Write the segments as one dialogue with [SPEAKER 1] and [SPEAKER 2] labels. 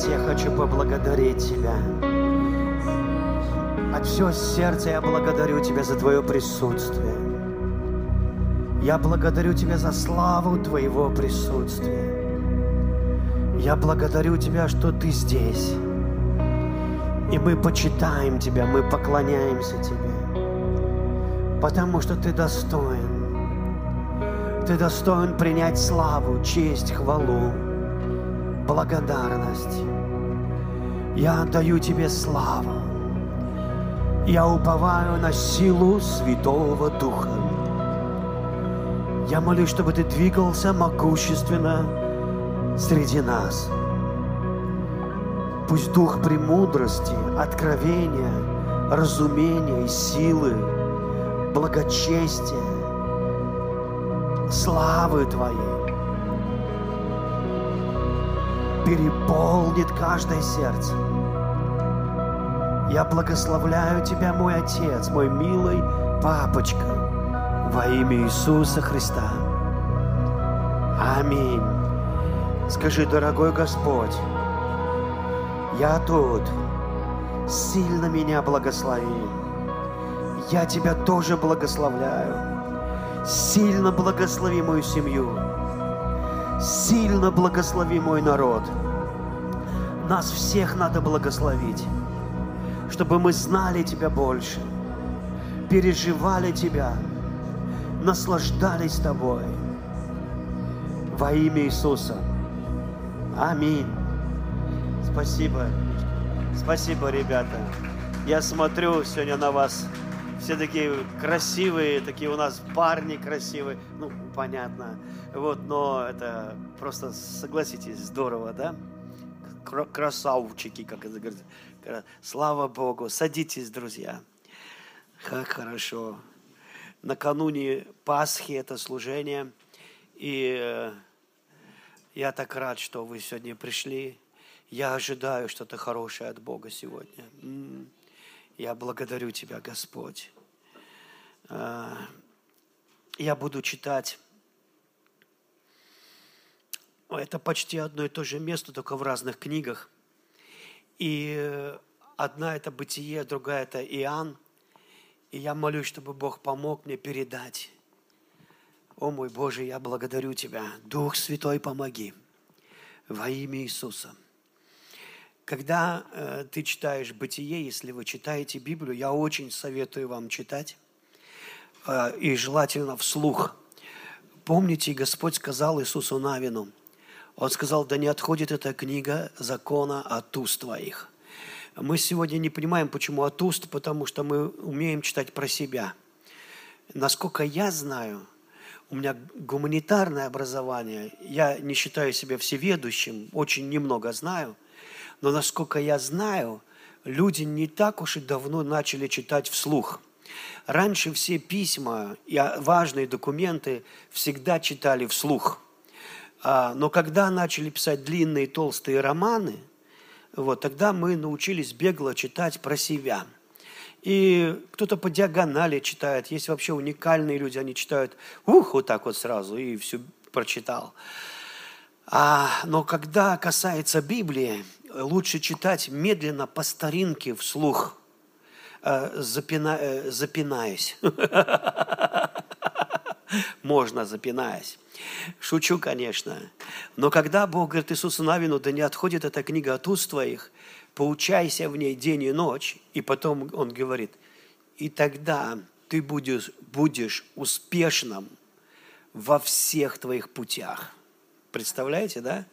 [SPEAKER 1] Отец, я хочу поблагодарить Тебя. От всего сердца я благодарю Тебя за Твое присутствие. Я благодарю Тебя за славу Твоего присутствия. Я благодарю Тебя, что Ты здесь. И мы почитаем Тебя, мы поклоняемся Тебе. Потому что Ты достоин. Ты достоин принять славу, честь, хвалу, благодарность. Я отдаю Тебе славу. Я уповаю на силу Святого Духа. Я молюсь, чтобы Ты двигался могущественно среди нас. Пусть Дух премудрости, откровения, разумения и силы, благочестия, славы Твоей переполнит каждое сердце. Я благословляю Тебя, мой Отец, мой милый папочка, во имя Иисуса Христа. Аминь. Скажи, дорогой Господь, я тут, сильно меня благослови. Я Тебя тоже благословляю. Сильно благослови мою семью. Сильно благослови мой народ. Нас всех надо благословить, чтобы мы знали Тебя больше, переживали Тебя, наслаждались Тобой. Во имя Иисуса. Аминь. Спасибо. Спасибо, ребята. Я смотрю сегодня на вас. Все такие красивые, такие у нас парни красивые. Ну, понятно. Вот, но это просто, согласитесь, здорово, да? Кра- Красавчики, как это говорится. Слава Богу. Садитесь, друзья. Как хорошо. Накануне Пасхи это служение. И э, я так рад, что вы сегодня пришли. Я ожидаю что-то хорошее от Бога сегодня. М. Я благодарю Тебя, Господь. А, Я буду читать. Это почти одно и то же место, только в разных книгах. И э, одна это Бытие, другая это Иоанн. И я молюсь, чтобы Бог помог мне передать. О мой Боже, я благодарю Тебя. Дух Святой, помоги. Во имя Иисуса. Когда э, ты читаешь Бытие, если вы читаете Библию, я очень советую вам читать. Э, и желательно вслух. Помните, Господь сказал Иисусу Навину, Он сказал, да не отходит эта книга закона от уст твоих. Мы сегодня не понимаем, почему от уст, потому что мы умеем читать про себя. Насколько я знаю, у меня гуманитарное образование, я не считаю себя всеведущим, очень немного знаю, но насколько я знаю, люди не так уж и давно начали читать вслух. Раньше все письма и важные документы всегда читали вслух. А, Но когда начали писать длинные толстые романы, вот, тогда мы научились бегло читать про себя. И кто-то по диагонали читает. Есть вообще уникальные люди, они читают, ух, вот так вот сразу, и все прочитал. А, но когда касается Библии, лучше читать медленно, по старинке, вслух, э, запина- э, запинаясь. Можно, запинаясь. Шучу, конечно. Но когда Бог говорит Иисусу Навину, да не отходит эта книга от уст твоих, поучайся в ней день и ночь, и потом Он говорит, и тогда ты будешь, будешь успешным во всех твоих путях. Представляете, да?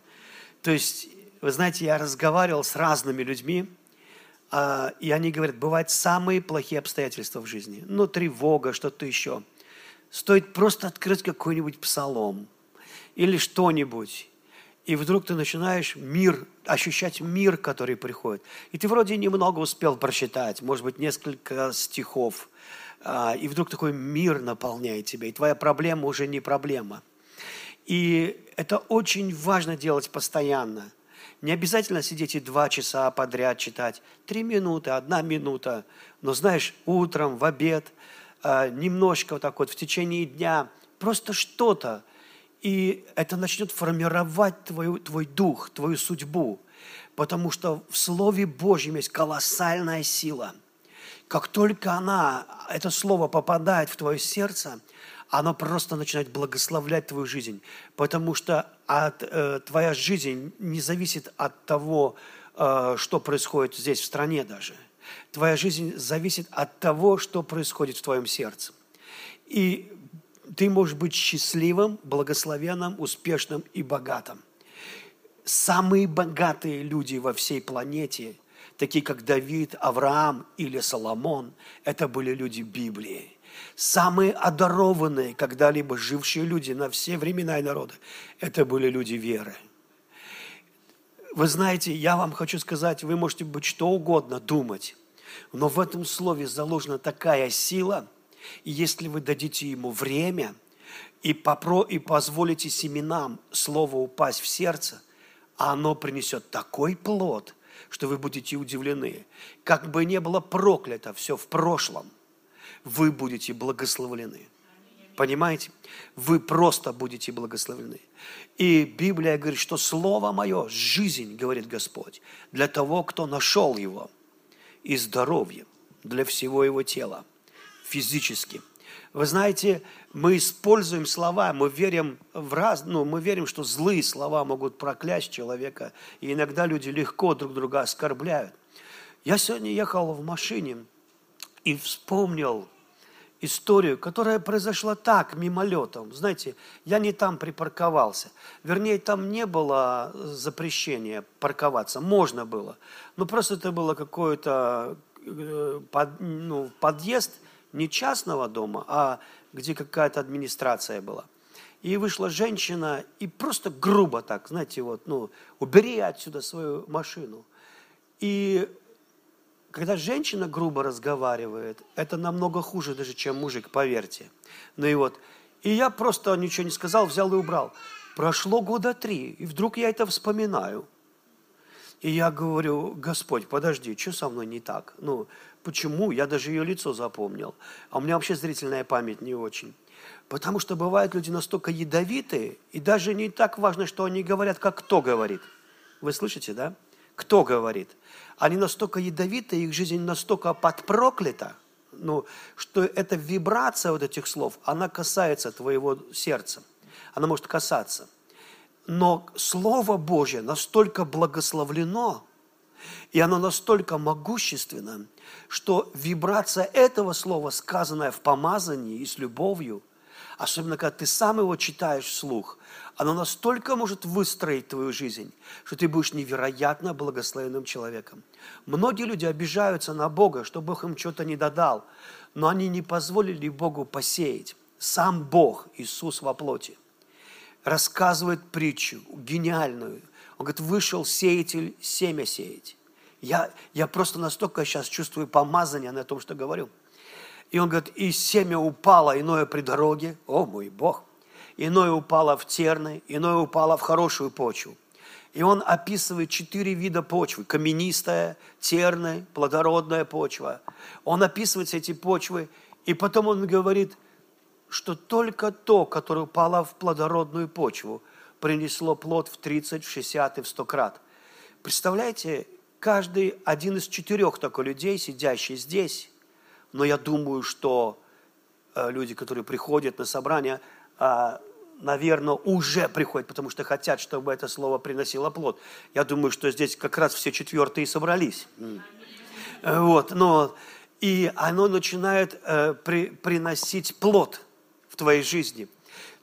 [SPEAKER 1] То есть, вы знаете, я разговаривал с разными людьми, а, и они говорят, бывают самые плохие обстоятельства в жизни. Ну, тревога, что-то еще. Стоит просто открыть какой-нибудь псалом или что-нибудь, и вдруг ты начинаешь мир, ощущать мир, который приходит. И ты вроде немного успел прочитать, может быть, несколько стихов, а, и вдруг такой мир наполняет тебя, и твоя проблема уже не проблема. И это очень важно делать постоянно. Не обязательно сидеть и два часа подряд читать. Три минуты, одна минута. Но знаешь, утром, в обед, немножко вот так вот в течение дня, просто что-то. И это начнет формировать твою, твой дух, твою судьбу. Потому что в Слове Божьем есть колоссальная сила. Как только она, это слово попадает в твое сердце, оно просто начинает благословлять твою жизнь. Потому что от, э, твоя жизнь не зависит от того, э, что происходит здесь, в стране даже. Твоя жизнь зависит от того, что происходит в твоем сердце. И ты можешь быть счастливым, благословенным, успешным и богатым самые богатые люди во всей планете, такие как Давид, Авраам или Соломон, это были люди Библии. Самые одарованные, когда-либо жившие люди на все времена и народы, это были люди веры. Вы знаете, я вам хочу сказать, вы можете быть что угодно думать, но в этом слове заложена такая сила, и если вы дадите ему время и, попро, и позволите семенам слова упасть в сердце, оно принесет такой плод, что вы будете удивлены. Как бы не было проклято все в прошлом, вы будете благословлены. Понимаете? Вы просто будете благословлены. И Библия говорит, что Слово Мое – жизнь, говорит Господь, для того, кто нашел его, и здоровье для всего его тела, физически – вы знаете, мы используем слова, мы верим в раз, ну, мы верим, что злые слова могут проклясть человека, и иногда люди легко друг друга оскорбляют. Я сегодня ехал в машине и вспомнил историю, которая произошла так, мимолетом. Знаете, я не там припарковался. Вернее, там не было запрещения парковаться. Можно было. Но просто это было какой-то э, под, ну, подъезд – не частного дома, а где какая-то администрация была. И вышла женщина и просто грубо так, знаете, вот, ну, убери отсюда свою машину. И когда женщина грубо разговаривает, это намного хуже даже, чем мужик, поверьте. Ну и вот, и я просто ничего не сказал, взял и убрал. Прошло года три, и вдруг я это вспоминаю. И я говорю, Господь, подожди, что со мной не так? Ну, Почему? Я даже ее лицо запомнил. А у меня вообще зрительная память не очень. Потому что бывают люди настолько ядовитые, и даже не так важно, что они говорят, как кто говорит. Вы слышите, да? Кто говорит? Они настолько ядовитые, их жизнь настолько подпроклята, ну, что эта вибрация вот этих слов, она касается твоего сердца. Она может касаться. Но Слово Божье настолько благословлено, и оно настолько могущественно, что вибрация этого слова, сказанная в помазании и с любовью, особенно когда ты сам его читаешь вслух, оно настолько может выстроить твою жизнь, что ты будешь невероятно благословенным человеком. Многие люди обижаются на Бога, что Бог им что-то не додал, но они не позволили Богу посеять. Сам Бог, Иисус во плоти, рассказывает притчу гениальную. Он говорит, вышел сеятель семя сеять. Я, я просто настолько сейчас чувствую помазание на том, что говорю. И он говорит, и семя упало, иное при дороге, о мой Бог, иное упало в терны, иное упало в хорошую почву. И он описывает четыре вида почвы. Каменистая, терная, плодородная почва. Он описывает эти почвы, и потом он говорит, что только то, которое упало в плодородную почву, принесло плод в 30, в 60 и в 100 крат. Представляете, каждый один из четырех такой людей, сидящий здесь, но я думаю, что э, люди, которые приходят на собрание, э, наверное, уже приходят, потому что хотят, чтобы это слово приносило плод. Я думаю, что здесь как раз все четвертые собрались. Вот, но и оно начинает э, при, приносить плод в твоей жизни.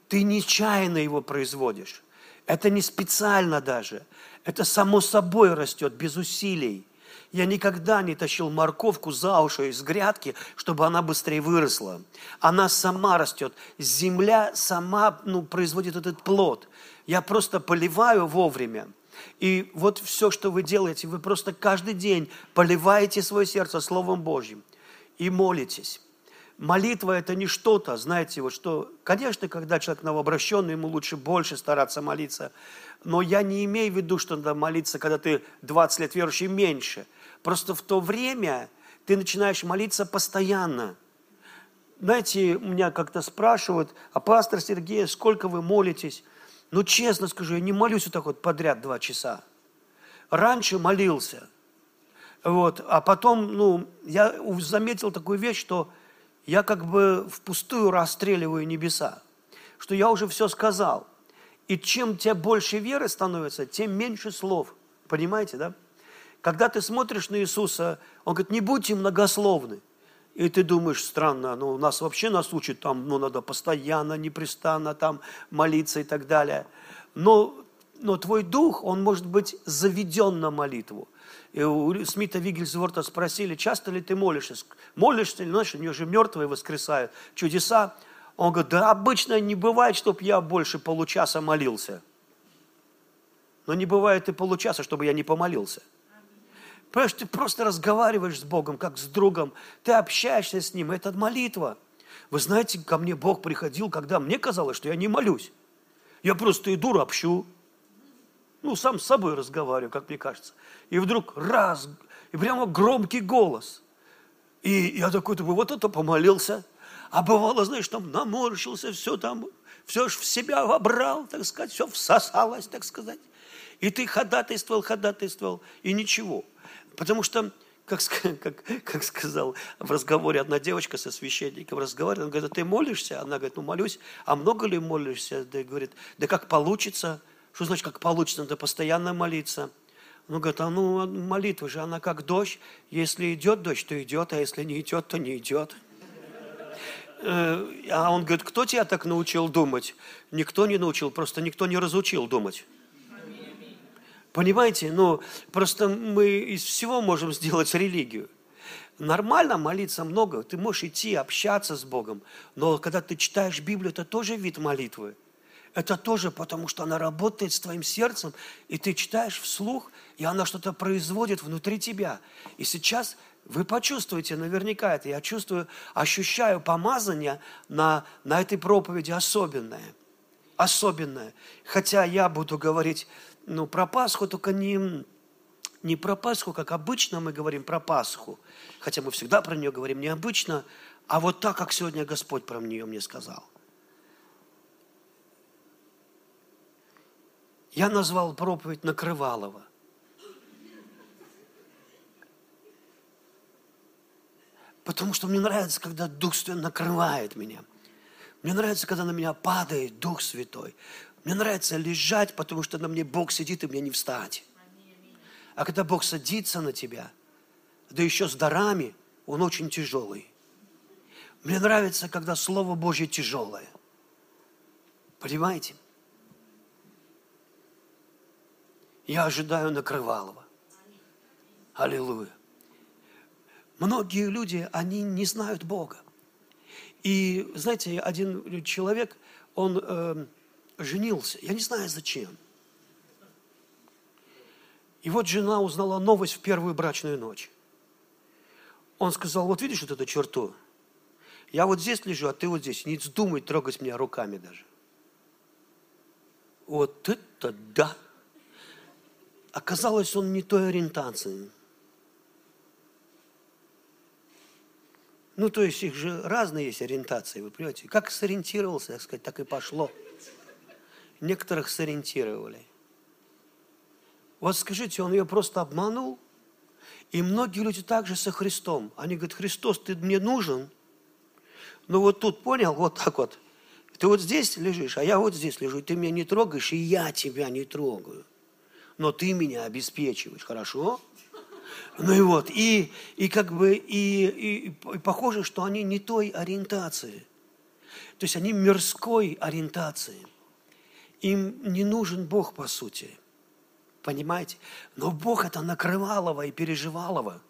[SPEAKER 1] Ты нечаянно его производишь. Это не специально даже. Это само собой растет, без усилий. Я никогда не тащил морковку за уши из грядки, чтобы она быстрее выросла. Она сама растет. Земля сама ну, производит этот плод. Я просто поливаю вовремя. И вот все, что вы делаете, вы просто каждый день поливаете свое сердце Словом Божьим и молитесь. Молитва – это не что-то, знаете, вот что, конечно, когда человек новообращенный, ему лучше больше стараться молиться, но я не имею в виду, что надо молиться, когда ты 20 лет верующий, меньше. Просто в то время ты начинаешь молиться постоянно. Знаете, меня как-то спрашивают, а пастор Сергей, сколько вы молитесь? Ну, честно скажу, я не молюсь вот так вот подряд два часа. Раньше молился. Вот, а потом, ну, я заметил такую вещь, что я как бы впустую расстреливаю небеса, что я уже все сказал. И чем у тебя больше веры становится, тем меньше слов. Понимаете, да? Когда ты смотришь на Иисуса, Он говорит, не будьте многословны. И ты думаешь, странно, ну, нас вообще нас учат, там, ну, надо постоянно, непрестанно там молиться и так далее. Но, но твой дух, он может быть заведен на молитву. И у Смита Вигельсворта спросили, часто ли ты молишься? Молишься, знаешь, у него же мертвые воскресают, чудеса. Он говорит, да обычно не бывает, чтобы я больше получаса молился. Но не бывает и получаса, чтобы я не помолился. Понимаешь, ты просто разговариваешь с Богом, как с другом. Ты общаешься с Ним. Это молитва. Вы знаете, ко мне Бог приходил, когда мне казалось, что я не молюсь. Я просто иду, ропщу ну, сам с собой разговариваю, как мне кажется. И вдруг раз, и прямо громкий голос. И я такой думаю, вот это помолился. А бывало, знаешь, там наморщился, все там, все ж в себя вобрал, так сказать, все всосалось, так сказать. И ты ходатайствовал, ходатайствовал, и ничего. Потому что, как, как, как сказал в разговоре одна девочка со священником, разговаривает, он говорит, а ты молишься? Она говорит, ну молюсь. А много ли молишься? Да, говорит, да как получится. Что значит, как получится? Надо постоянно молиться. Он говорит, а ну молитва же, она как дождь. Если идет дождь, то идет, а если не идет, то не идет. Э, а он говорит, кто тебя так научил думать? Никто не научил, просто никто не разучил думать. Понимаете? Ну, просто мы из всего можем сделать религию. Нормально молиться много, ты можешь идти, общаться с Богом, но когда ты читаешь Библию, это тоже вид молитвы это тоже потому, что она работает с твоим сердцем, и ты читаешь вслух, и она что-то производит внутри тебя. И сейчас вы почувствуете наверняка это. Я чувствую, ощущаю помазание на, на этой проповеди особенное. Особенное. Хотя я буду говорить ну, про Пасху, только не, не про Пасху, как обычно мы говорим про Пасху. Хотя мы всегда про нее говорим необычно, а вот так, как сегодня Господь про нее мне сказал. Я назвал проповедь Накрывалова. Потому что мне нравится, когда Дух Святой накрывает меня. Мне нравится, когда на меня падает Дух Святой. Мне нравится лежать, потому что на мне Бог сидит, и мне не встать. А когда Бог садится на тебя, да еще с дарами, Он очень тяжелый. Мне нравится, когда Слово Божье тяжелое. Понимаете? Я ожидаю накрывалого. Аллилуйя. Многие люди, они не знают Бога. И, знаете, один человек, он э, женился, я не знаю зачем. И вот жена узнала новость в первую брачную ночь. Он сказал, вот видишь вот эту черту? Я вот здесь лежу, а ты вот здесь. Не вздумай трогать меня руками даже. Вот это да! Оказалось, он не той ориентации. Ну, то есть их же разные есть ориентации, вы понимаете. Как сориентировался, так сказать, так и пошло. Некоторых сориентировали. Вот скажите, он ее просто обманул? И многие люди также со Христом. Они говорят, Христос, ты мне нужен? Ну вот тут, понял, вот так вот. Ты вот здесь лежишь, а я вот здесь лежу, и ты меня не трогаешь, и я тебя не трогаю но ты меня обеспечиваешь, хорошо? Ну и вот, и, и как бы, и, и, и похоже, что они не той ориентации. То есть они мирской ориентации. Им не нужен Бог, по сути. Понимаете? Но Бог это накрывалово и переживалово.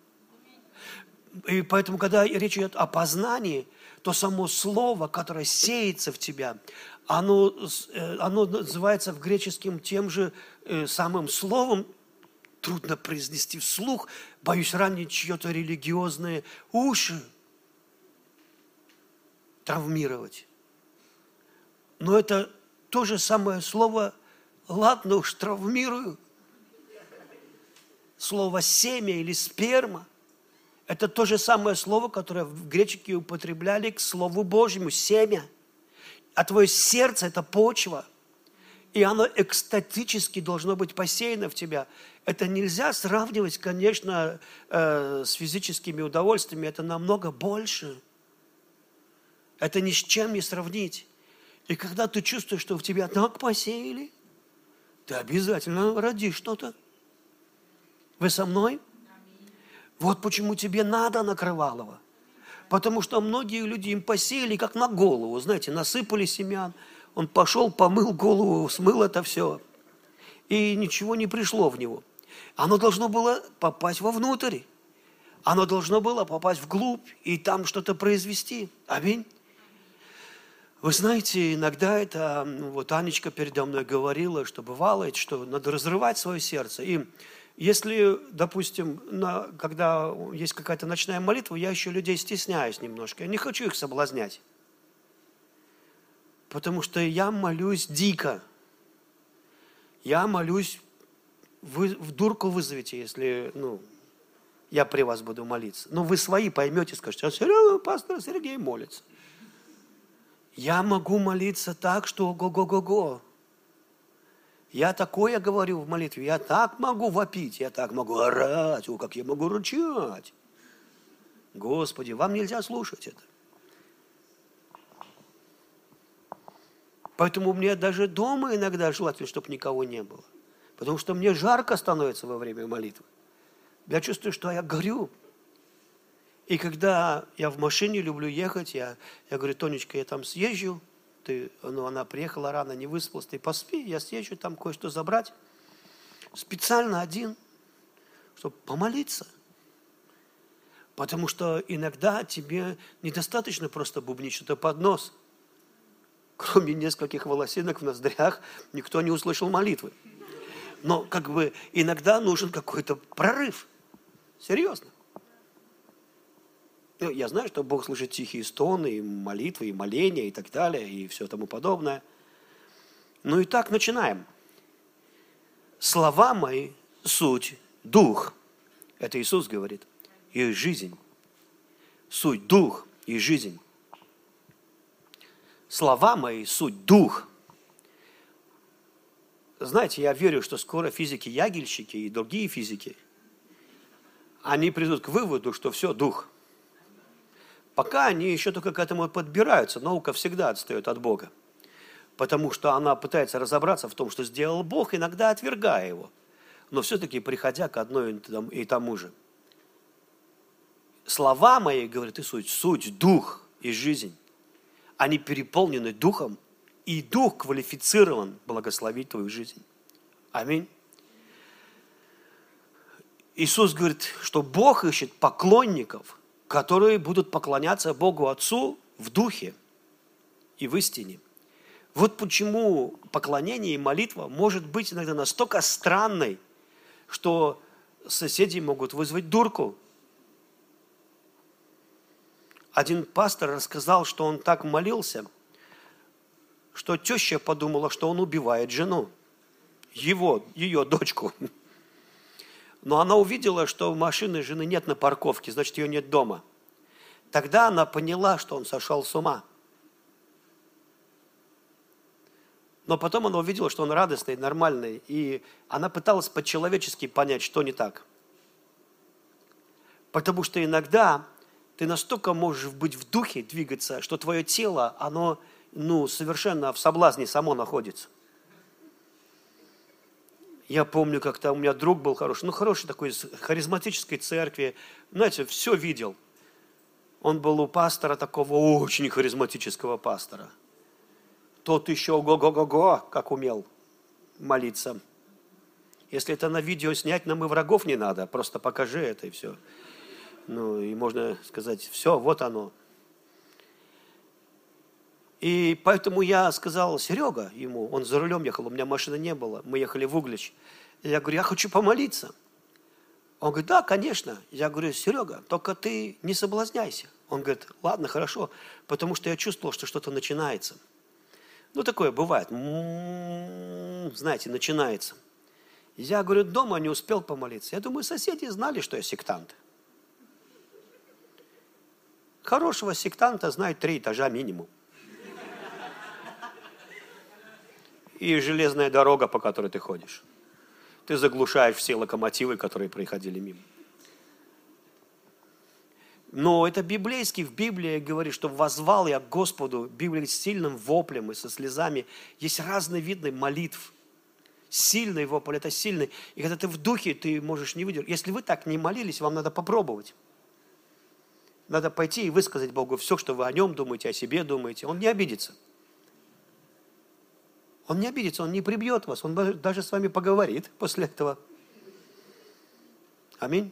[SPEAKER 1] И поэтому, когда речь идет о познании, то само слово, которое сеется в тебя, оно, э, оно называется в греческом тем же э, самым словом, трудно произнести вслух, боюсь ранить чье-то религиозные уши. травмировать. Но это то же самое слово, ладно уж, травмирую. Слово семя или сперма – это то же самое слово, которое в гречеке употребляли к Слову Божьему – семя. А твое сердце – это почва. И оно экстатически должно быть посеяно в тебя. Это нельзя сравнивать, конечно, э, с физическими удовольствиями. Это намного больше. Это ни с чем не сравнить. И когда ты чувствуешь, что в тебя так посеяли, ты обязательно родишь что-то. Вы со мной? Вот почему тебе надо накрывалого. Потому что многие люди им посеяли как на голову. Знаете, насыпали семян. Он пошел, помыл голову, смыл это все. И ничего не пришло в него. Оно должно было попасть вовнутрь. Оно должно было попасть вглубь и там что-то произвести. Аминь. Вы знаете, иногда это, вот Анечка передо мной говорила, что бывало, что надо разрывать свое сердце. И если, допустим, на, когда есть какая-то ночная молитва, я еще людей стесняюсь немножко. Я не хочу их соблазнять. Потому что я молюсь дико. Я молюсь, вы в дурку вызовете, если, ну, я при вас буду молиться. Но вы свои поймете, скажете, а пастор Сергей молится. Я могу молиться так, что го-го-го-го. Я такое говорю в молитве, я так могу вопить, я так могу орать, о, как я могу рычать. Господи, вам нельзя слушать это. Поэтому мне даже дома иногда желательно, чтобы никого не было. Потому что мне жарко становится во время молитвы. Я чувствую, что я горю. И когда я в машине люблю ехать, я, я говорю, Тонечка, я там съезжу, ты, ну, она приехала рано, не выспалась, ты поспи, я съезжу там кое-что забрать. Специально один, чтобы помолиться. Потому что иногда тебе недостаточно просто бубнить что-то под нос. Кроме нескольких волосинок в ноздрях, никто не услышал молитвы. Но как бы иногда нужен какой-то прорыв. Серьезно. Ну, я знаю, что Бог слышит тихие стоны, и молитвы, и моления, и так далее, и все тому подобное. Ну и так начинаем. Слова мои – суть, дух. Это Иисус говорит. И жизнь. Суть, дух и жизнь. Слова мои – суть, дух. Знаете, я верю, что скоро физики-ягельщики и другие физики, они придут к выводу, что все дух – Пока они еще только к этому подбираются, наука всегда отстает от Бога. Потому что она пытается разобраться в том, что сделал Бог, иногда отвергая его. Но все-таки приходя к одной и тому же. Слова мои, говорит Иисус, суть, дух и жизнь. Они переполнены духом, и дух квалифицирован благословить твою жизнь. Аминь. Иисус говорит, что Бог ищет поклонников – которые будут поклоняться Богу Отцу в духе и в истине. Вот почему поклонение и молитва может быть иногда настолько странной, что соседи могут вызвать дурку. Один пастор рассказал, что он так молился, что теща подумала, что он убивает жену, его, ее дочку. Но она увидела, что машины жены нет на парковке, значит, ее нет дома. Тогда она поняла, что он сошел с ума. Но потом она увидела, что он радостный, нормальный, и она пыталась по-человечески понять, что не так. Потому что иногда ты настолько можешь быть в духе, двигаться, что твое тело, оно ну, совершенно в соблазне само находится. Я помню, как-то у меня друг был хороший, ну, хороший такой, из харизматической церкви, знаете, все видел. Он был у пастора такого очень харизматического пастора. Тот еще го-го-го-го, как умел молиться. Если это на видео снять, нам и врагов не надо, просто покажи это и все. Ну, и можно сказать, все, вот оно. И поэтому я сказал, Серега, ему, он за рулем ехал, у меня машины не было, мы ехали в Углич. Я говорю, я хочу помолиться. Он говорит, да, конечно. Я говорю, Серега, только ты не соблазняйся. Он говорит, ладно, хорошо, потому что я чувствовал, что что-то начинается. Ну, такое бывает. М-м-м, знаете, начинается. Я, говорю, дома не успел помолиться. Я думаю, соседи знали, что я сектант. Хорошего сектанта знают три этажа минимум. И железная дорога, по которой ты ходишь. Ты заглушаешь все локомотивы, которые проходили мимо. Но это библейский, в Библии говорит, что возвал я к Господу, Библия с сильным воплем и со слезами. Есть разные виды молитв. Сильный вопль, это сильный. И когда ты в духе, ты можешь не выдержать. Если вы так не молились, вам надо попробовать. Надо пойти и высказать Богу все, что вы о нем думаете, о себе думаете. Он не обидится. Он не обидится, он не прибьет вас, он даже с вами поговорит после этого. Аминь.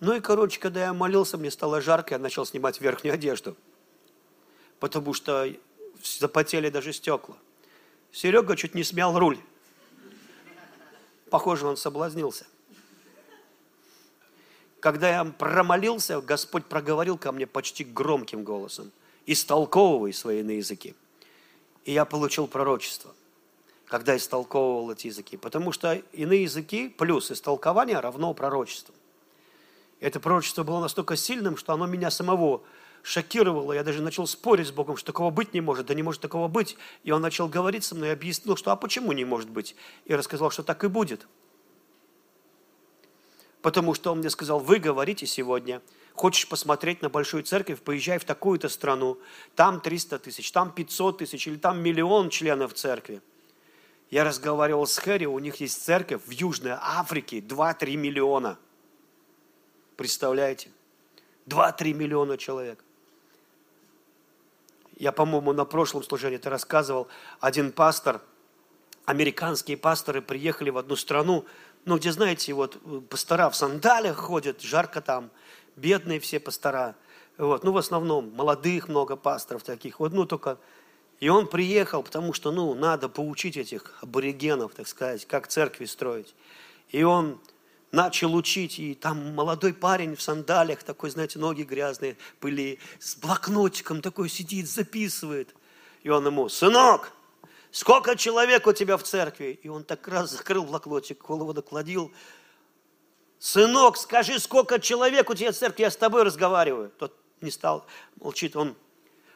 [SPEAKER 1] Ну и, короче, когда я молился, мне стало жарко, я начал снимать верхнюю одежду, потому что запотели даже стекла. Серега чуть не смял руль. Похоже, он соблазнился. Когда я промолился, Господь проговорил ко мне почти громким голосом, истолковывай свои на языки. И я получил пророчество, когда истолковывал эти языки. Потому что иные языки плюс истолкование равно пророчеству. Это пророчество было настолько сильным, что оно меня самого шокировало. Я даже начал спорить с Богом, что такого быть не может, да не может такого быть. И он начал говорить со мной и объяснил, что а почему не может быть. И рассказал, что так и будет. Потому что он мне сказал, вы говорите сегодня, хочешь посмотреть на большую церковь, поезжай в такую-то страну, там 300 тысяч, там 500 тысяч или там миллион членов церкви. Я разговаривал с Хэри, у них есть церковь в Южной Африке, 2-3 миллиона – Представляете? 2-3 миллиона человек. Я, по-моему, на прошлом служении это рассказывал. Один пастор, американские пасторы приехали в одну страну, ну, где, знаете, вот пастора в сандалях ходят, жарко там, бедные все пастора. Вот, ну, в основном молодых много пасторов таких. Вот, ну, только... И он приехал, потому что, ну, надо поучить этих аборигенов, так сказать, как церкви строить. И он начал учить, и там молодой парень в сандалиях, такой, знаете, ноги грязные, пыли, с блокнотиком такой сидит, записывает. И он ему, сынок, сколько человек у тебя в церкви? И он так раз закрыл блокнотик, голову накладил. Сынок, скажи, сколько человек у тебя в церкви, я с тобой разговариваю. Тот не стал, молчит, он,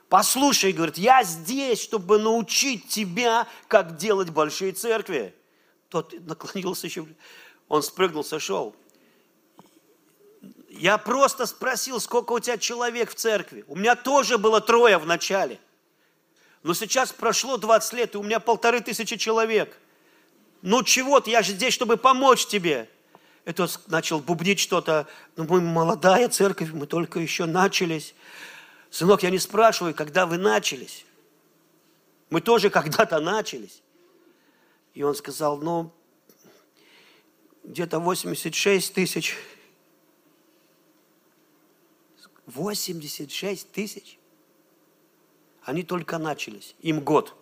[SPEAKER 1] послушай, говорит, я здесь, чтобы научить тебя, как делать большие церкви. Тот наклонился еще, он спрыгнул, сошел. Я просто спросил, сколько у тебя человек в церкви. У меня тоже было трое в начале. Но сейчас прошло 20 лет, и у меня полторы тысячи человек. Ну чего-то, я же здесь, чтобы помочь тебе. Это начал бубнить что-то. Ну, мы молодая церковь, мы только еще начались. Сынок, я не спрашиваю, когда вы начались. Мы тоже когда-то начались. И он сказал, ну, где-то 86 тысяч. 86 тысяч. Они только начались. Им год.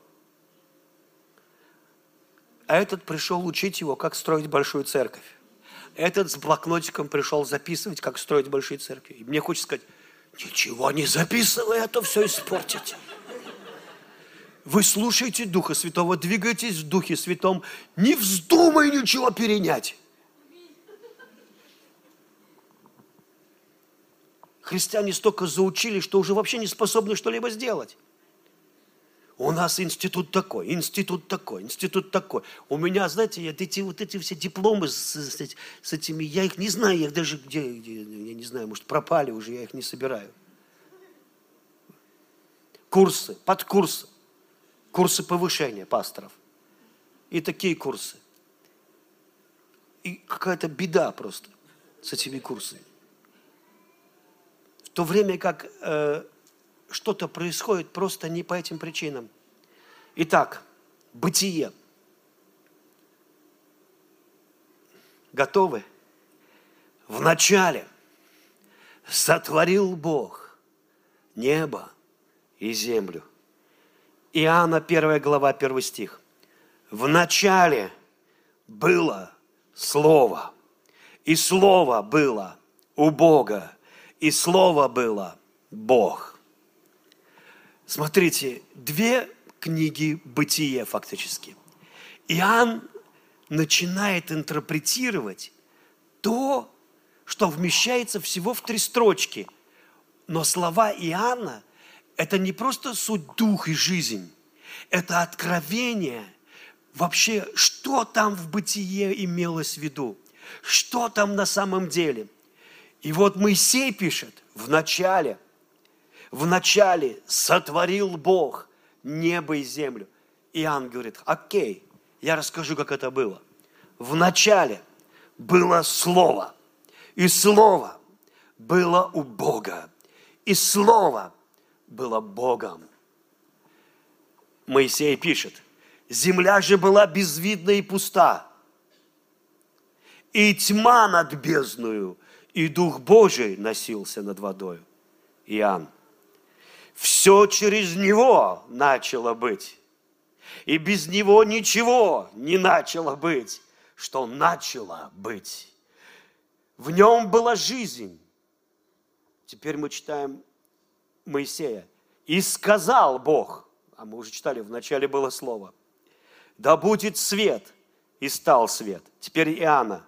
[SPEAKER 1] А этот пришел учить его, как строить большую церковь. Этот с блокнотиком пришел записывать, как строить большие церкви. И мне хочется сказать, ничего не записывай, а то все испортите. Вы слушаете Духа Святого, двигаетесь в Духе Святом, не вздумай ничего перенять. Христиане столько заучили, что уже вообще не способны что-либо сделать. У нас институт такой, институт такой, институт такой. У меня, знаете, эти, вот эти все дипломы с, с, с этими, я их не знаю, я их даже где, где, я не знаю, может, пропали уже, я их не собираю. Курсы, подкурсы, курсы повышения пасторов. И такие курсы. И какая-то беда просто с этими курсами в то время как э, что-то происходит просто не по этим причинам. Итак, бытие. Готовы? В начале сотворил Бог небо и землю. Иоанна 1 глава 1 стих. В начале было Слово – И Слово было у Бога, и Слово было Бог. Смотрите, две книги бытия фактически. Иоанн начинает интерпретировать то, что вмещается всего в три строчки. Но слова Иоанна – это не просто суть дух и жизнь, это откровение вообще, что там в бытие имелось в виду, что там на самом деле. И вот Моисей пишет, в начале, в начале сотворил Бог небо и землю. Иоанн говорит, окей, я расскажу, как это было. В начале было Слово, и Слово было у Бога, и Слово было Богом. Моисей пишет, земля же была безвидна и пуста, и тьма над бездною, и Дух Божий носился над водой. Иоанн. Все через Него начало быть. И без Него ничего не начало быть, что начало быть. В Нем была жизнь. Теперь мы читаем Моисея. И сказал Бог, а мы уже читали, вначале было слово, да будет свет, и стал свет. Теперь Иоанна.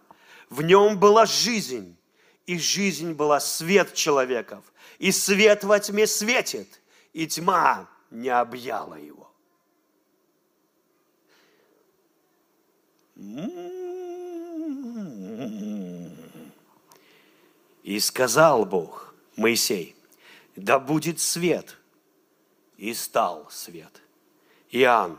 [SPEAKER 1] В нем была жизнь, и жизнь была свет человеков. И свет во тьме светит, и тьма не объяла его. И сказал Бог Моисей, да будет свет. И стал свет. Иоанн.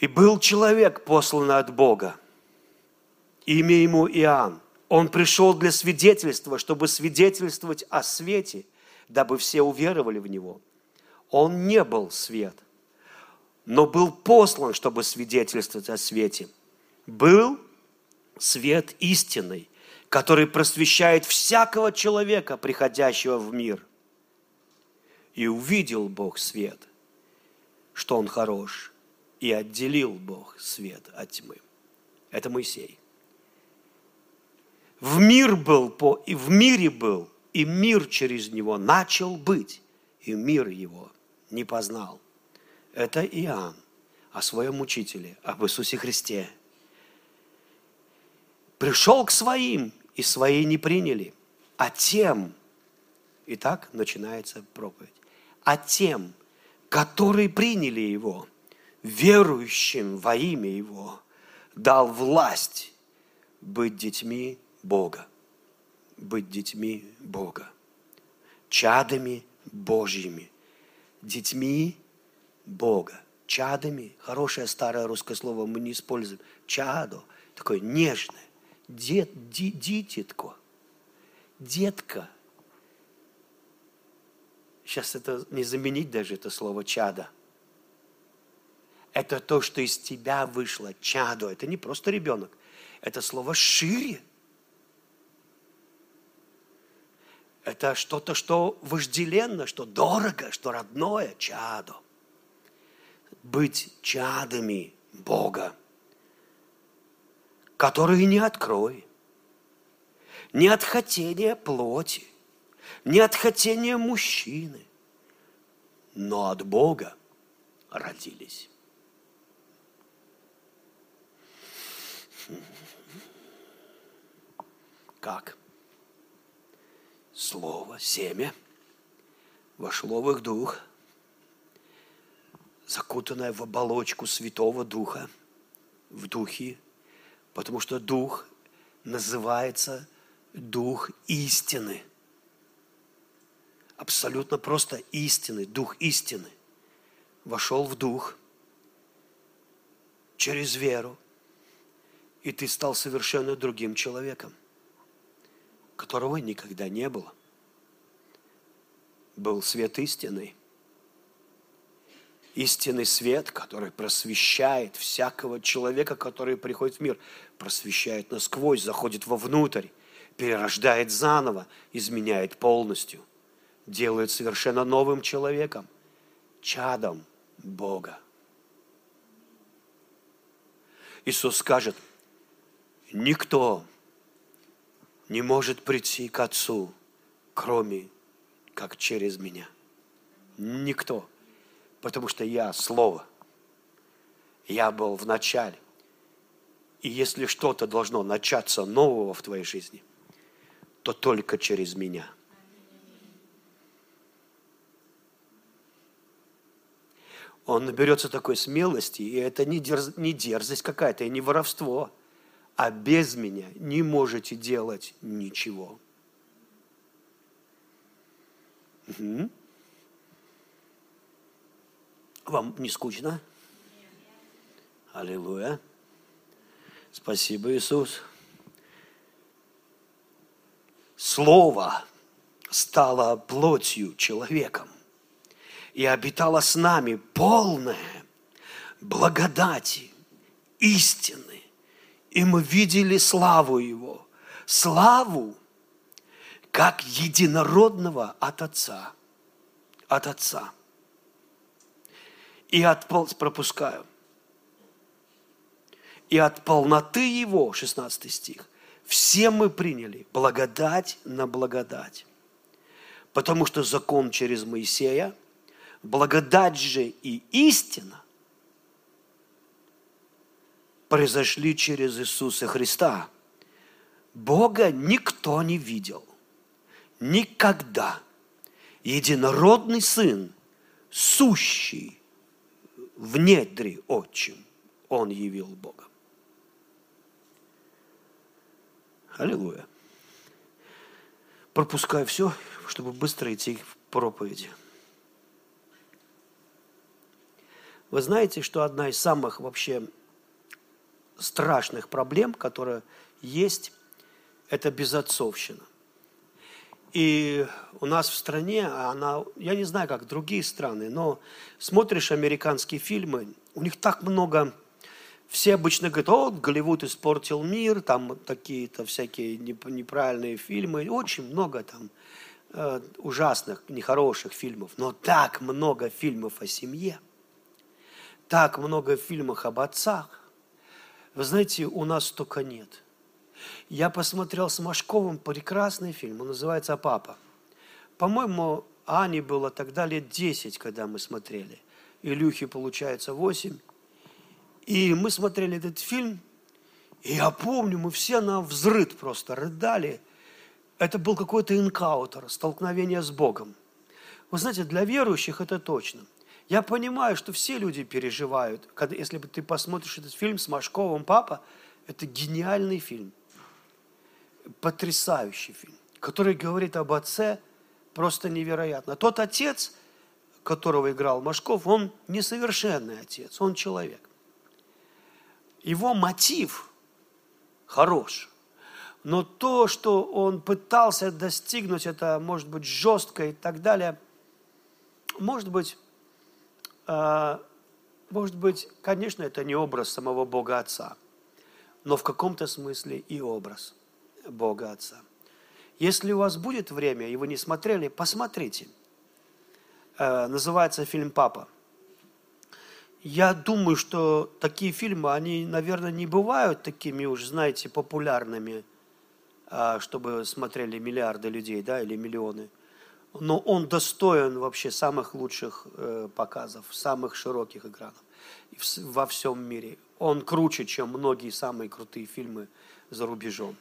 [SPEAKER 1] И был человек послан от Бога. Имя ему Иоанн. Он пришел для свидетельства, чтобы свидетельствовать о свете, дабы все уверовали в него. Он не был свет, но был послан, чтобы свидетельствовать о свете. Был свет истинный, который просвещает всякого человека, приходящего в мир. И увидел Бог свет, что он хорош, и отделил Бог свет от тьмы. Это Моисей. В мир был, по, и в мире был, и мир через него начал быть, и мир его не познал. Это Иоанн о своем учителе, об Иисусе Христе. Пришел к своим, и свои не приняли, а тем, и так начинается проповедь, а тем, которые приняли его, верующим во имя его, дал власть быть детьми Бога, быть детьми Бога, чадами Божьими, детьми Бога, чадами, хорошее старое русское слово мы не используем, чадо, такое нежное, дет, ди, дитятко, детка. Сейчас это не заменить даже это слово чада. Это то, что из тебя вышло, чадо. Это не просто ребенок. Это слово шире – Это что-то, что вожделенно, что дорого, что родное, чадо. Быть чадами Бога, которые не открой, не от хотения плоти, не от хотения мужчины, но от Бога родились. Как? Слово, семя, вошло в их дух, закутанное в оболочку Святого Духа, в Духе, потому что Дух называется Дух истины. Абсолютно просто истины, Дух истины. Вошел в Дух через веру, и ты стал совершенно другим человеком – которого никогда не было. Был свет истины. Истинный свет, который просвещает всякого человека, который приходит в мир, просвещает насквозь, заходит вовнутрь, перерождает заново, изменяет полностью, делает совершенно новым человеком, чадом Бога. Иисус скажет, никто не может прийти к Отцу, кроме как через меня. Никто. Потому что я Слово. Я был в начале. И если что-то должно начаться нового в твоей жизни, то только через меня. Он наберется такой смелости, и это не, дерз, не дерзость какая-то, и не воровство, а без меня не можете делать ничего. Угу. Вам не скучно? Аллилуйя. Спасибо, Иисус. Слово стало плотью человеком и обитало с нами полное благодати, истины. И мы видели славу Его, славу, как единородного от Отца, от Отца. И от, пропускаю, и от полноты Его, 16 стих, все мы приняли благодать на благодать. Потому что закон через Моисея, благодать же и истина произошли через Иисуса Христа. Бога никто не видел. Никогда. Единородный Сын, сущий в недре отчим, Он явил Бога. Аллилуйя. Пропускаю все, чтобы быстро идти в проповеди. Вы знаете, что одна из самых вообще страшных проблем, которая есть, это безотцовщина. И у нас в стране, она, я не знаю, как другие страны, но смотришь американские фильмы, у них так много все обычно говорят, о, Голливуд испортил мир, там такие-то всякие неправильные фильмы, очень много там э, ужасных, нехороших фильмов, но так много фильмов о семье, так много фильмов об отцах. Вы знаете, у нас столько нет. Я посмотрел с Машковым прекрасный фильм, он называется «Папа». По-моему, Ане было тогда лет 10, когда мы смотрели. Илюхе, получается, 8. И мы смотрели этот фильм, и я помню, мы все на взрыд просто рыдали. Это был какой-то инкаутер, столкновение с Богом. Вы знаете, для верующих это точно. Я понимаю, что все люди переживают. Когда, если бы ты посмотришь этот фильм с Машковым «Папа», это гениальный фильм. Потрясающий фильм, который говорит об отце просто невероятно. Тот отец, которого играл Машков, он несовершенный отец, он человек его мотив хорош. Но то, что он пытался достигнуть, это может быть жестко и так далее, может быть, может быть, конечно, это не образ самого Бога Отца, но в каком-то смысле и образ Бога Отца. Если у вас будет время, и вы не смотрели, посмотрите. Э, называется фильм «Папа». Я думаю, что такие фильмы, они, наверное, не бывают такими уж, знаете, популярными, а, чтобы смотрели миллиарды людей, да, или миллионы. Но он достоин вообще самых лучших э, показов, самых широких экранов во всем мире. Он круче, чем многие самые крутые фильмы за рубежом.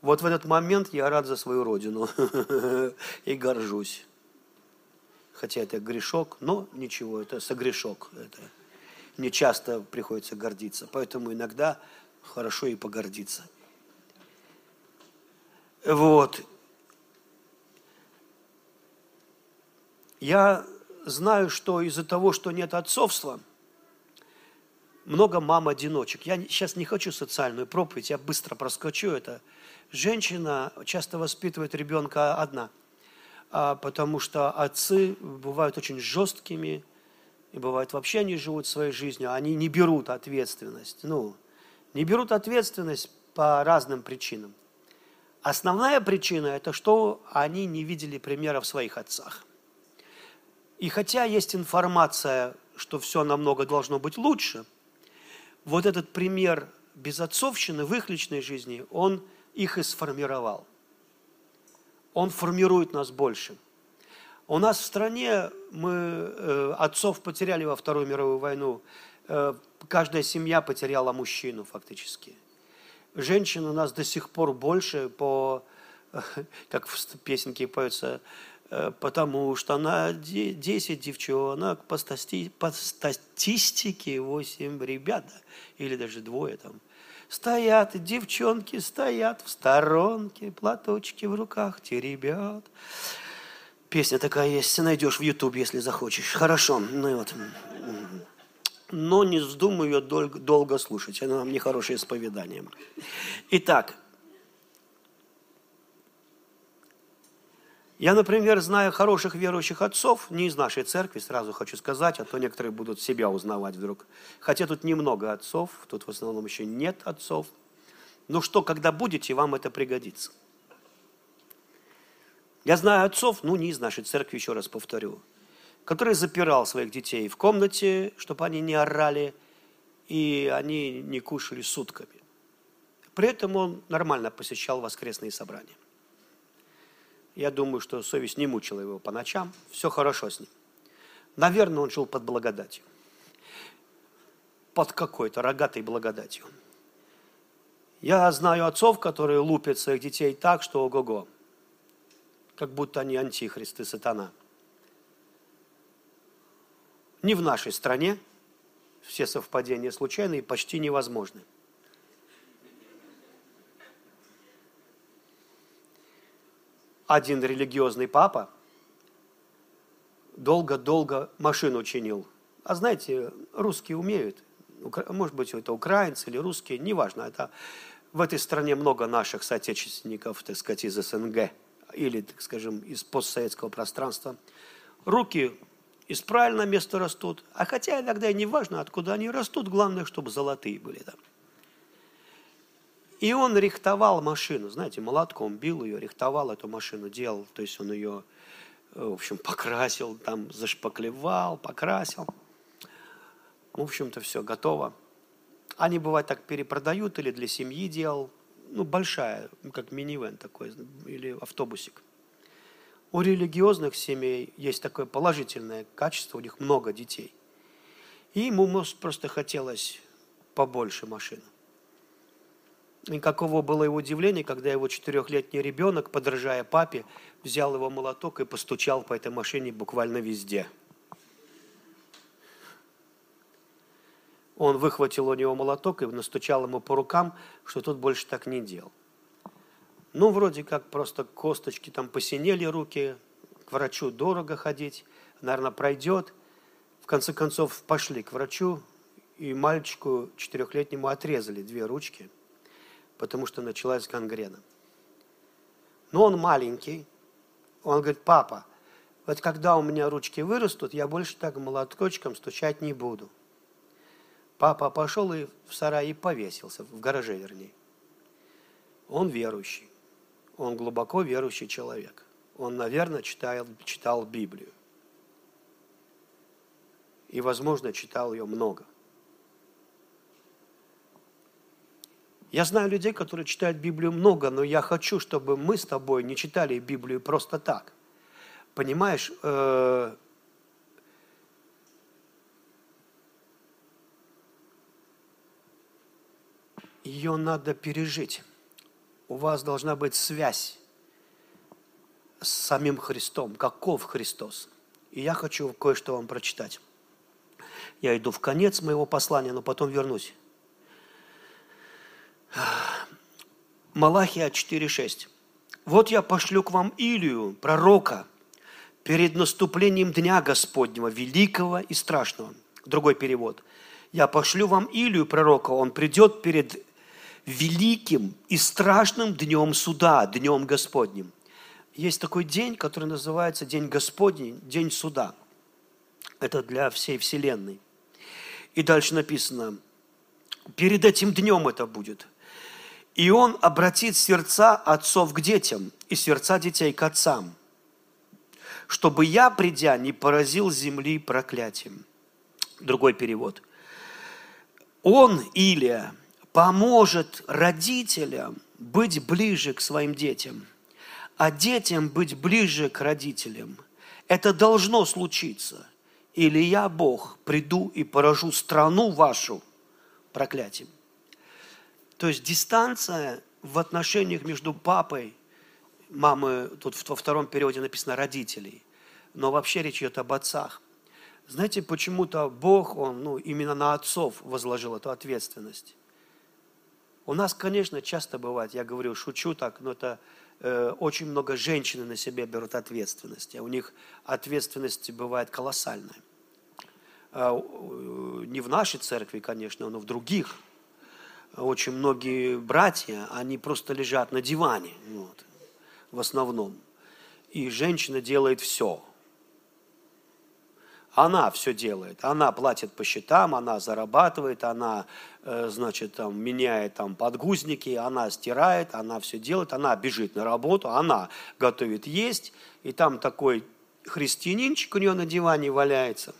[SPEAKER 1] Вот в этот момент я рад за свою родину и горжусь. Хотя это грешок, но ничего, это согрешок. Это не часто приходится гордиться. Поэтому иногда хорошо и погордиться. Вот. Я знаю, что из-за того, что нет отцовства, много мам-одиночек. Я сейчас не хочу социальную проповедь, я быстро проскочу это. Женщина часто воспитывает ребенка одна – а, потому что отцы бывают очень жесткими, и бывает вообще они живут своей жизнью, они не берут ответственность. Ну, не берут ответственность по разным причинам. Основная причина – это что они не видели примера в своих отцах. И хотя есть информация, что все намного должно быть лучше, вот этот пример безотцовщины в их личной жизни, он их и сформировал. Он формирует нас больше. У нас в стране мы э, отцов потеряли во Вторую мировую войну. Э, каждая семья потеряла мужчину фактически. Женщин у нас до сих пор больше по, как в песенке поется, потому что на 10 девчонок, по, стати, по статистике 8 ребят, или даже двое там. Стоят девчонки, стоят в сторонке, платочки в руках, те ребят. Песня такая есть, найдешь в YouTube, если захочешь. Хорошо, ну и вот но не вздумай ее долго, долго слушать. Она нам нехорошее исповедание. Итак, я, например, знаю хороших верующих отцов, не из нашей церкви, сразу хочу сказать, а то некоторые будут себя узнавать вдруг. Хотя тут немного отцов, тут в основном еще нет отцов. Ну что, когда будете, вам это пригодится. Я знаю отцов, ну не из нашей церкви, еще раз повторю, который запирал своих детей в комнате, чтобы они не орали, и они не кушали сутками. При этом он нормально посещал воскресные собрания. Я думаю, что совесть не мучила его по ночам, все хорошо с ним. Наверное, он жил под благодатью. Под какой-то рогатой благодатью. Я знаю отцов, которые лупят своих детей так, что ого-го. Как будто они антихристы, сатана – не в нашей стране. Все совпадения случайны и почти невозможны. Один религиозный папа долго-долго машину чинил. А знаете, русские умеют. Может быть, это украинцы или русские, неважно. Это в этой стране много наших соотечественников, так сказать, из СНГ или, так скажем, из постсоветского пространства. Руки из правильного места растут. А хотя иногда и не важно, откуда они растут, главное, чтобы золотые были там. И он рихтовал машину, знаете, молотком бил ее, рихтовал эту машину, делал, то есть он ее, э, в общем, покрасил, там зашпаклевал, покрасил. В общем-то, все готово. Они, бывает, так перепродают или для семьи делал, ну, большая, как минивэн такой, или автобусик. У религиозных семей есть такое положительное качество, у них много детей. И ему просто хотелось побольше машин. И каково было его удивление, когда его четырехлетний ребенок, подражая папе, взял его молоток и постучал по этой машине буквально везде. Он выхватил у него молоток и настучал ему по рукам, что тот больше так не делал. Ну, вроде как просто косточки там посинели руки, к врачу дорого ходить, наверное, пройдет. В конце концов, пошли к врачу, и мальчику четырехлетнему отрезали две ручки, потому что началась гангрена. Но он маленький, он говорит, папа, вот когда у меня ручки вырастут, я больше так молоткочком стучать не буду. Папа пошел и в сарае повесился, в гараже вернее. Он верующий. Он глубоко верующий человек. Он, наверное, читал, читал Библию. И, возможно, читал ее много. Я знаю людей, которые читают Библию много, но я хочу, чтобы мы с тобой не читали Библию просто так. Понимаешь, э, ее надо пережить у вас должна быть связь с самим Христом. Каков Христос? И я хочу кое-что вам прочитать. Я иду в конец моего послания, но потом вернусь. Малахия 4.6. «Вот я пошлю к вам Илию, пророка, перед наступлением Дня Господнего, великого и страшного». Другой перевод. «Я пошлю вам Илию, пророка, он придет перед великим и страшным днем суда, днем Господним. Есть такой день, который называется День Господний, День суда. Это для всей Вселенной. И дальше написано, перед этим днем это будет. И он обратит сердца отцов к детям и сердца детей к отцам, чтобы я, придя, не поразил земли проклятием. Другой перевод – он, Илия, поможет родителям быть ближе к своим детям, а детям быть ближе к родителям. Это должно случиться. Или я, Бог, приду и поражу страну вашу проклятием. То есть дистанция в отношениях между папой, мамы, тут во втором периоде написано родителей, но вообще речь идет об отцах. Знаете, почему-то Бог, Он ну, именно на отцов возложил эту ответственность. У нас, конечно, часто бывает, я говорю, шучу так, но это э, очень много женщин на себя берут ответственность, а у них ответственность бывает колоссальная. Э, не в нашей церкви, конечно, но в других. Очень многие братья, они просто лежат на диване, вот, в основном. И женщина делает все – она все делает. Она платит по счетам, она зарабатывает, она, э, значит, там, меняет там, подгузники, она стирает, она все делает, она бежит на работу, она готовит есть. И там такой христианинчик у нее на диване валяется,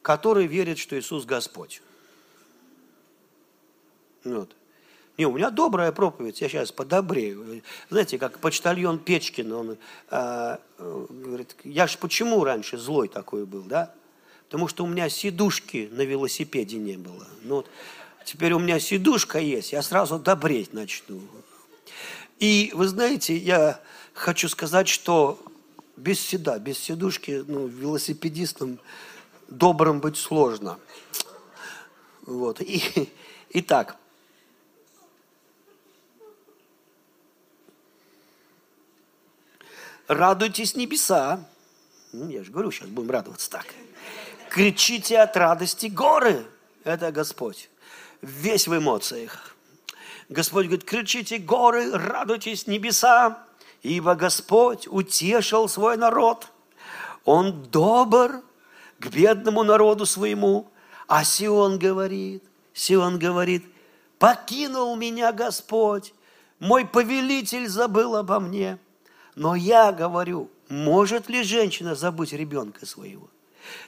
[SPEAKER 1] который верит, что Иисус Господь. Вот. Не, у меня добрая проповедь, я сейчас подобрею. Знаете, как почтальон Печкин, он э, говорит, я же почему раньше злой такой был, да? Потому что у меня сидушки на велосипеде не было. Ну, вот, теперь у меня сидушка есть, я сразу добреть начну. И вы знаете, я хочу сказать, что без седа, без сидушки, ну, велосипедистом добрым быть сложно. Вот. И, итак, радуйтесь небеса. Ну, я же говорю, сейчас будем радоваться так. Кричите от радости горы. Это Господь. Весь в эмоциях. Господь говорит, кричите горы, радуйтесь небеса, ибо Господь утешил свой народ. Он добр к бедному народу своему. А Сион говорит, Сион говорит, покинул меня Господь, мой повелитель забыл обо мне. Но я говорю, может ли женщина забыть ребенка своего?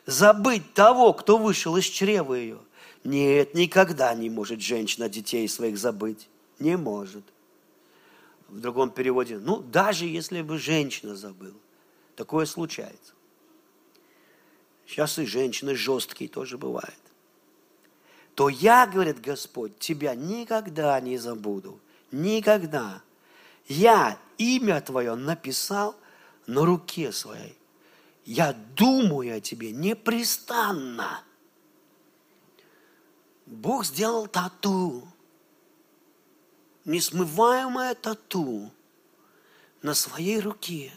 [SPEAKER 1] Забыть того, кто вышел из чрева ее? Нет, никогда не может женщина детей своих забыть. Не может. В другом переводе, ну, даже если бы женщина забыла, такое случается. Сейчас и женщины жесткие тоже бывают. То я, говорит Господь, тебя никогда не забуду. Никогда. Я имя Твое написал на руке своей. Я думаю о Тебе непрестанно. Бог сделал тату, несмываемое тату на своей руке.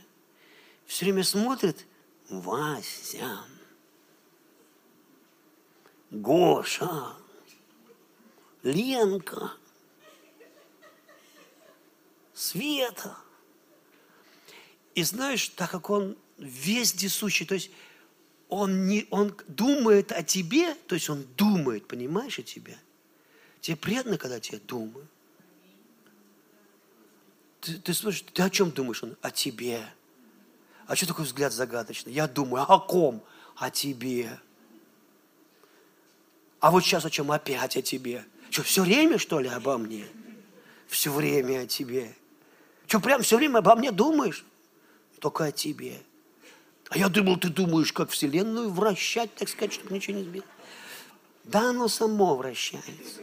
[SPEAKER 1] Все время смотрит Вася, Гоша, Ленка, Света – и знаешь, так как он вездесущий, то есть он, не, он думает о тебе, то есть он думает, понимаешь, о тебе. Тебе приятно, когда тебе думают. Ты, ты слышишь, ты о чем думаешь? Он о тебе. А что такой взгляд загадочный? Я думаю, о ком? О тебе. А вот сейчас о чем опять о тебе? Что, все время, что ли, обо мне? Все время о тебе. Что, прям все время обо мне думаешь? Только о тебе. А я думал, ты думаешь, как Вселенную вращать, так сказать, чтобы ничего не сбило. Да, оно само вращается.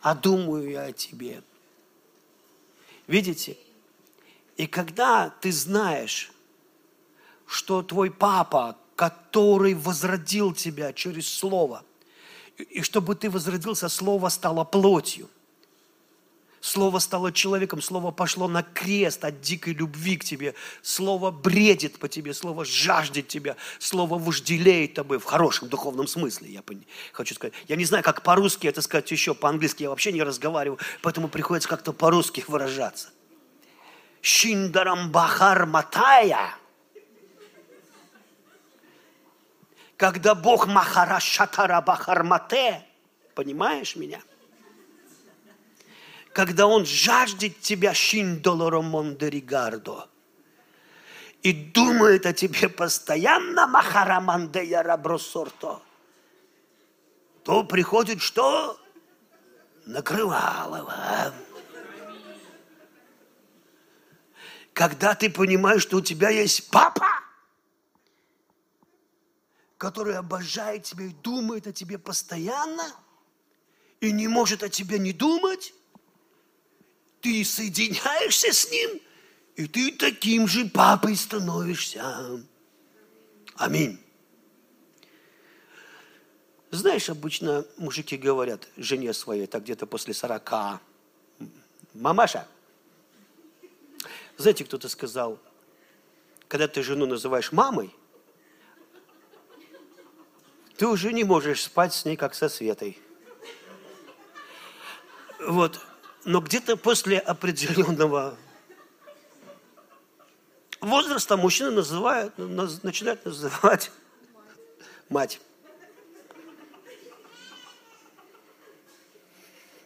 [SPEAKER 1] А думаю я о тебе. Видите? И когда ты знаешь, что твой папа, который возродил тебя через Слово, и чтобы ты возродился, Слово стало плотью, Слово стало человеком, Слово пошло на крест от дикой любви к тебе. Слово бредит по тебе, Слово жаждет тебя, Слово вожделеет тобой в хорошем духовном смысле, я хочу сказать. Я не знаю, как по-русски это сказать еще, по-английски я вообще не разговариваю, поэтому приходится как-то по-русски выражаться. Шиндарам Бахар Матая. Когда Бог Махара Шатара Бахармате, понимаешь меня – когда Он жаждет тебя шиндолоромондеригардо и думает о тебе постоянно махарамандея рабросорто. то приходит что? Накрывалово. Когда ты понимаешь, что у тебя есть папа, который обожает тебя и думает о тебе постоянно, и не может о тебе не думать, ты соединяешься с ним, и ты таким же папой становишься. Аминь. Знаешь, обычно мужики говорят жене своей, так где-то после сорока, мамаша, знаете, кто-то сказал, когда ты жену называешь мамой, ты уже не можешь спать с ней, как со Светой. Вот. Но где-то после определенного возраста мужчина называет, начинает называть мать.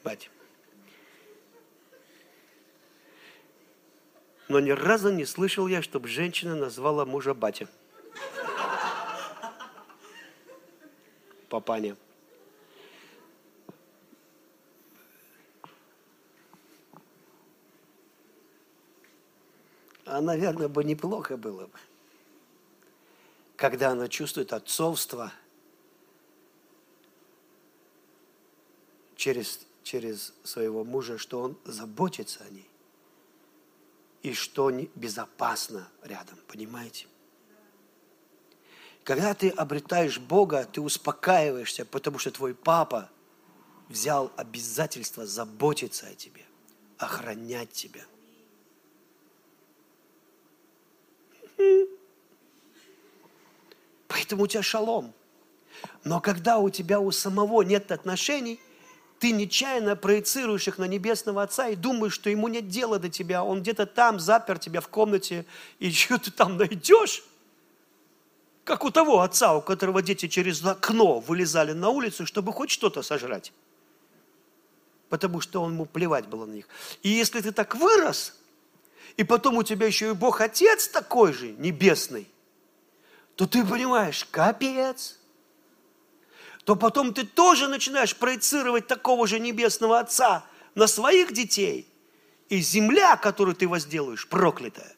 [SPEAKER 1] Мать. Но ни разу не слышал я, чтобы женщина назвала мужа батя. Папаня. А, наверное, бы неплохо было бы, когда она чувствует отцовство через, через своего мужа, что он заботится о ней и что безопасно рядом, понимаете? Когда ты обретаешь Бога, ты успокаиваешься, потому что твой папа взял обязательство заботиться о тебе, охранять тебя. Поэтому у тебя шалом. Но когда у тебя у самого нет отношений, ты нечаянно проецируешь их на Небесного Отца и думаешь, что ему нет дела до тебя. Он где-то там запер тебя в комнате, и что ты там найдешь? Как у того отца, у которого дети через окно вылезали на улицу, чтобы хоть что-то сожрать. Потому что он ему плевать было на них. И если ты так вырос, и потом у тебя еще и Бог Отец такой же, небесный, то ты понимаешь, капец. То потом ты тоже начинаешь проецировать такого же небесного Отца на своих детей. И земля, которую ты возделаешь, проклятая.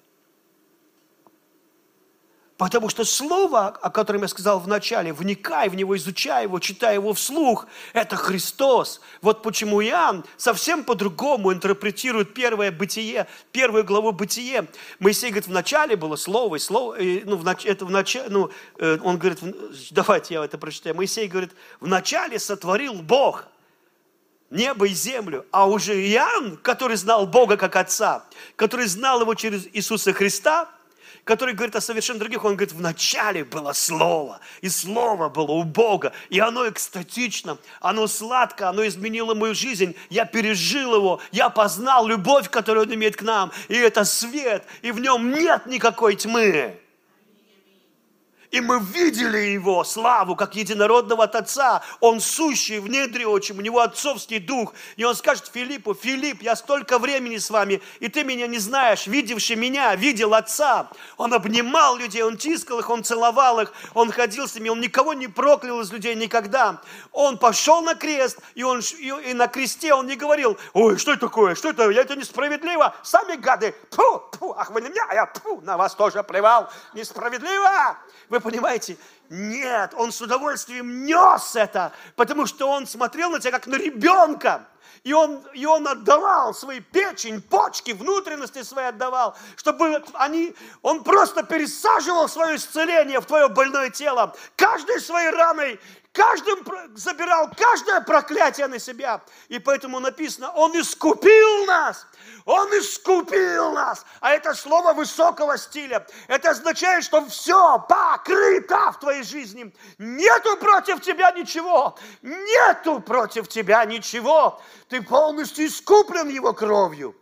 [SPEAKER 1] Потому что слово, о котором я сказал в начале, вникай в него, изучай его, читай его вслух, это Христос. Вот почему Иоанн совсем по-другому интерпретирует первое бытие, первую главу бытие. Моисей говорит, в начале было слово, и слово, и, ну, в это в начале, ну, э, он говорит, давайте я это прочитаю. Моисей говорит, в начале сотворил Бог небо и землю, а уже Иоанн, который знал Бога как Отца, который знал его через Иисуса Христа – который говорит о совершенно других. Он говорит, в начале было Слово, и Слово было у Бога, и оно экстатично, оно сладко, оно изменило мою жизнь. Я пережил его, я познал любовь, которую он имеет к нам, и это свет, и в нем нет никакой тьмы. И мы видели Его славу, как единородного от Отца. Он сущий в недре очень, у Него отцовский дух. И Он скажет Филиппу, Филипп, я столько времени с вами, и ты меня не знаешь, видевший меня, видел Отца. Он обнимал людей, Он тискал их, Он целовал их, Он ходил с ними, Он никого не проклял из людей никогда. Он пошел на крест, и, он, и, и на кресте Он не говорил, ой, что это такое, что это, я это несправедливо, сами гады, пу, пу, ах вы на меня, а я пу, на вас тоже плевал, несправедливо. Вы понимаете? Нет, он с удовольствием нес это, потому что он смотрел на тебя как на ребенка. И он, и он отдавал свои печень, почки, внутренности свои отдавал, чтобы они, он просто пересаживал свое исцеление в твое больное тело. Каждой своей раной каждым забирал каждое проклятие на себя. И поэтому написано, Он искупил нас. Он искупил нас. А это слово высокого стиля. Это означает, что все покрыто в твоей жизни. Нету против тебя ничего. Нету против тебя ничего. Ты полностью искуплен Его кровью.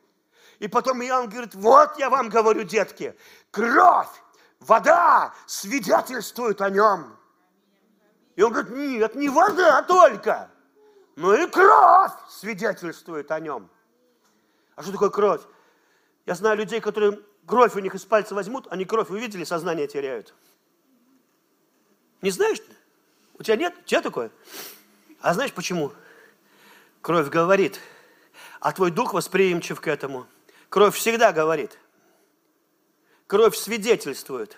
[SPEAKER 1] И потом Иоанн говорит, вот я вам говорю, детки, кровь, вода свидетельствуют о нем. И он говорит, нет, не вода только, но и кровь свидетельствует о нем. А что такое кровь? Я знаю людей, которые кровь у них из пальца возьмут, они кровь увидели, сознание теряют. Не знаешь? У тебя нет? У тебя такое? А знаешь почему? Кровь говорит, а твой дух восприимчив к этому. Кровь всегда говорит. Кровь свидетельствует.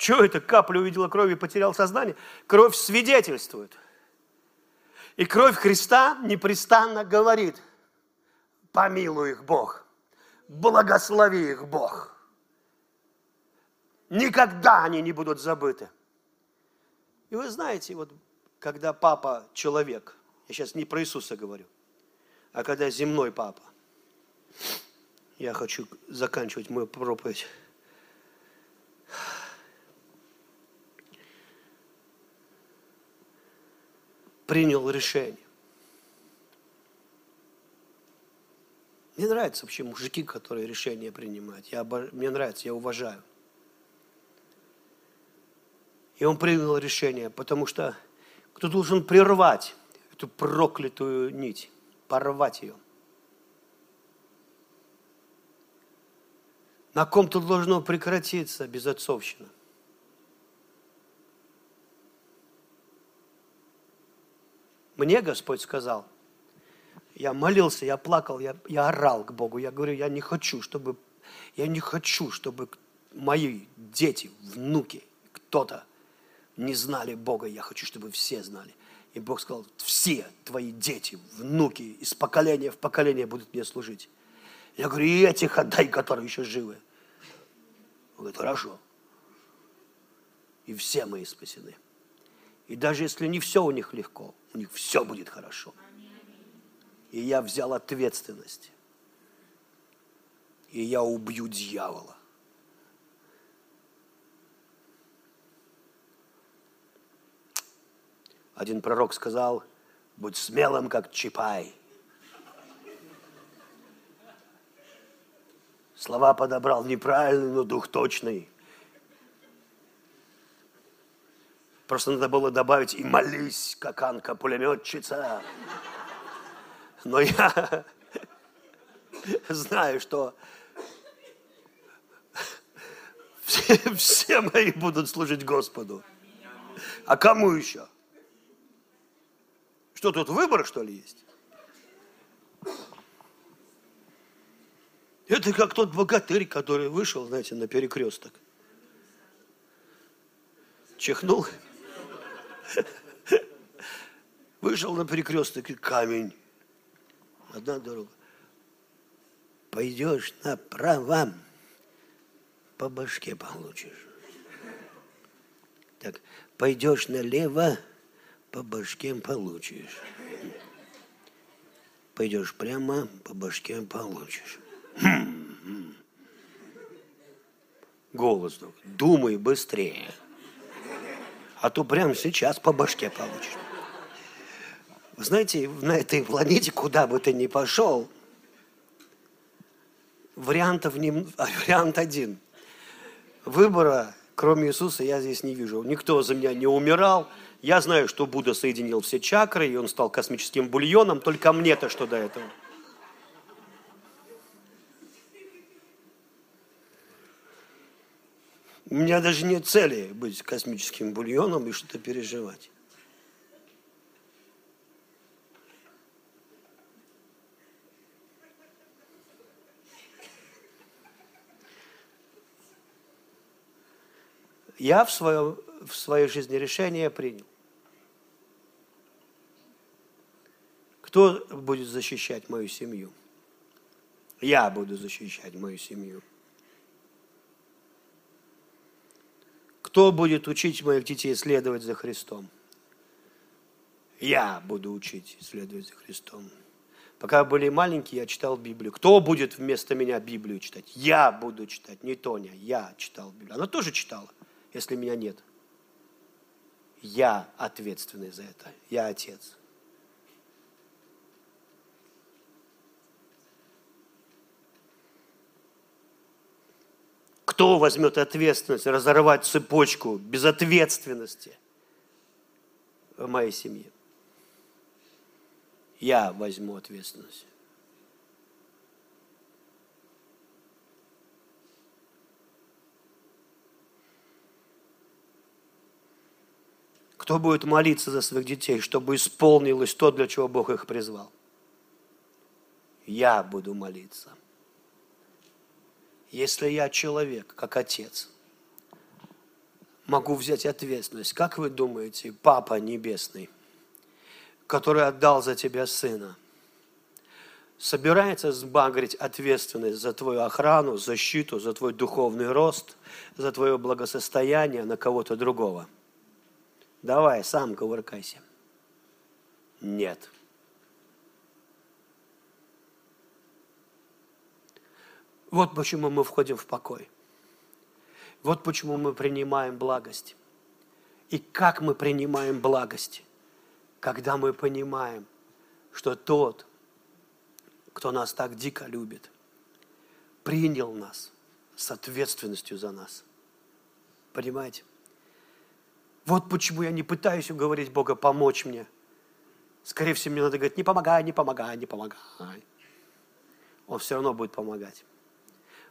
[SPEAKER 1] Чего это? Капля увидела кровь и потерял сознание? Кровь свидетельствует. И кровь Христа непрестанно говорит, помилуй их Бог, благослови их Бог. Никогда они не будут забыты. И вы знаете, вот когда папа человек, я сейчас не про Иисуса говорю, а когда земной папа, я хочу заканчивать мою проповедь. Принял решение. Мне нравятся вообще мужики, которые решения принимают. Я. Мне нравится, я уважаю. И он принял решение, потому что кто должен прервать эту проклятую нить, порвать ее. На ком-то должно прекратиться безотцовщина. Мне Господь сказал, я молился, я плакал, я, я орал к Богу. Я говорю, я не хочу, чтобы, я не хочу, чтобы мои дети, внуки, кто-то не знали Бога. Я хочу, чтобы все знали. И Бог сказал, все твои дети, внуки из поколения в поколение будут мне служить. Я говорю, и этих отдай, которые еще живы. Он говорит, хорошо. И все мои спасены. И даже если не все у них легко, у них все будет хорошо. И я взял ответственность. И я убью дьявола. Один пророк сказал, будь смелым, как Чапай. Слова подобрал неправильные, но дух точный. Просто надо было добавить и молись, как Анка-пулеметчица. Но я знаю, что все, все мои будут служить Господу. А кому еще? Что тут выбор, что ли, есть? Это как тот богатырь, который вышел, знаете, на перекресток. Чихнул. Вышел на перекресток и камень. Одна дорога. Пойдешь направо, по башке получишь. Так, пойдешь налево, по башке получишь. Пойдешь прямо, по башке получишь. Голос вдруг. Думай быстрее. А то прямо сейчас по башке получишь. Вы знаете, на этой планете, куда бы ты ни пошел, вариантов не, вариант один. Выбора, кроме Иисуса, я здесь не вижу. Никто за меня не умирал. Я знаю, что Будда соединил все чакры, и он стал космическим бульоном. Только мне-то что до этого? У меня даже нет цели быть космическим бульоном и что-то переживать. Я в, своем, в своей жизни решение принял. Кто будет защищать мою семью? Я буду защищать мою семью. Кто будет учить моих детей следовать за Христом? Я буду учить следовать за Христом. Пока были маленькие, я читал Библию. Кто будет вместо меня Библию читать? Я буду читать, не Тоня. Я читал Библию. Она тоже читала, если меня нет. Я ответственный за это. Я отец. Кто возьмет ответственность разорвать цепочку безответственности в моей семье? Я возьму ответственность. Кто будет молиться за своих детей, чтобы исполнилось то, для чего Бог их призвал? Я буду молиться. Если я человек, как отец, могу взять ответственность, как вы думаете, Папа Небесный, который отдал за тебя сына, собирается сбагрить ответственность за твою охрану, защиту, за твой духовный рост, за твое благосостояние на кого-то другого? Давай, сам кувыркайся. Нет. Вот почему мы входим в покой. Вот почему мы принимаем благость. И как мы принимаем благость? Когда мы понимаем, что тот, кто нас так дико любит, принял нас с ответственностью за нас. Понимаете? Вот почему я не пытаюсь уговорить Бога помочь мне. Скорее всего, мне надо говорить, не помогай, не помогай, не помогай. Он все равно будет помогать.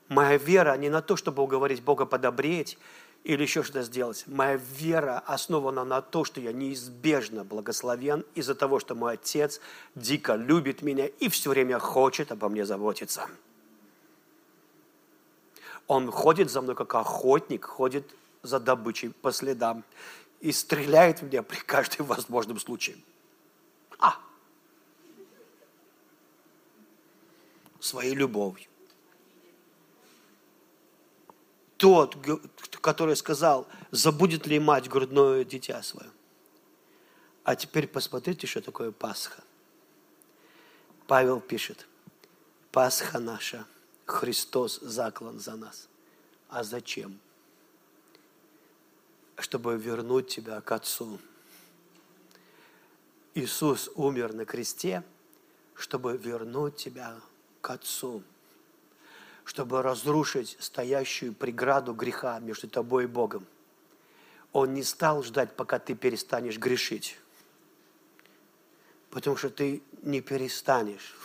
[SPEAKER 1] Моя вера не на то, чтобы уговорить Бога подобреть или еще что-то сделать. Моя вера основана на то, что я неизбежно благословен из-за того, что мой Отец дико любит меня и все время хочет обо мне заботиться. Он ходит за мной, как охотник, ходит за добычей по следам и стреляет в меня при каждом возможном случае. А! Своей любовью. Тот, который сказал, забудет ли мать грудное дитя свое. А теперь посмотрите, что такое Пасха. Павел пишет, Пасха наша, Христос заклан за нас. А зачем? Чтобы вернуть тебя к Отцу. Иисус умер на кресте, чтобы вернуть тебя к Отцу чтобы разрушить стоящую преграду греха между тобой и Богом. Он не стал ждать, пока ты перестанешь грешить. Потому что ты не перестанешь.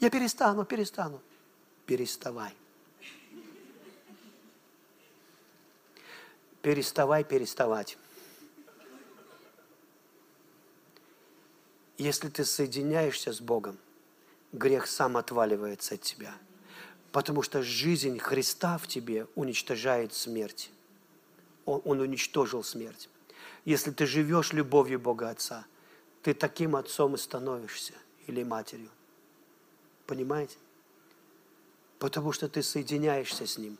[SPEAKER 1] Я перестану, перестану. Переставай. Переставай переставать. Если ты соединяешься с Богом, грех сам отваливается от тебя. Потому что жизнь Христа в тебе уничтожает смерть. Он, он уничтожил смерть. Если ты живешь любовью Бога Отца, ты таким отцом и становишься, или матерью. Понимаете? Потому что ты соединяешься с Ним.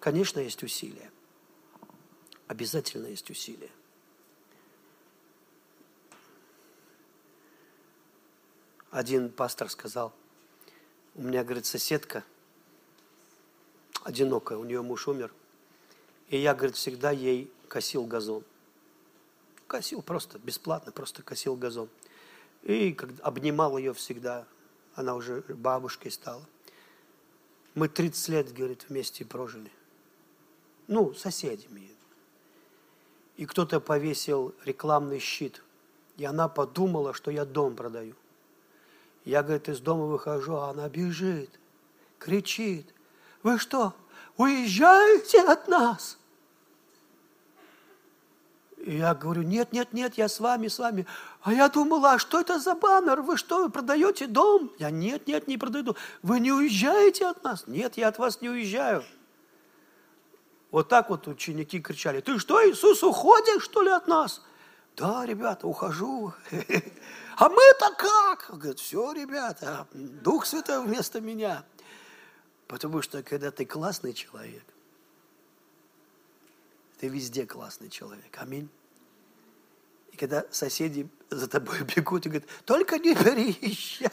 [SPEAKER 1] Конечно, есть усилия обязательно есть усилие. Один пастор сказал, у меня, говорит, соседка одинокая, у нее муж умер, и я, говорит, всегда ей косил газон. Косил просто, бесплатно, просто косил газон. И обнимал ее всегда, она уже бабушкой стала. Мы 30 лет, говорит, вместе прожили. Ну, соседями и кто-то повесил рекламный щит. И она подумала, что я дом продаю. Я, говорит, из дома выхожу, а она бежит, кричит. Вы что, уезжаете от нас? И я говорю, нет, нет, нет, я с вами, с вами. А я думала, а что это за баннер? Вы что, вы продаете дом? Я, нет, нет, не продаю дом. Вы не уезжаете от нас? Нет, я от вас не уезжаю. Вот так вот ученики кричали, ты что, Иисус, уходишь, что ли, от нас? Да, ребята, ухожу. А мы-то как? Он говорит, все, ребята, Дух Святой вместо меня. Потому что, когда ты классный человек, ты везде классный человек. Аминь. И когда соседи за тобой бегут и говорят, только не переезжай.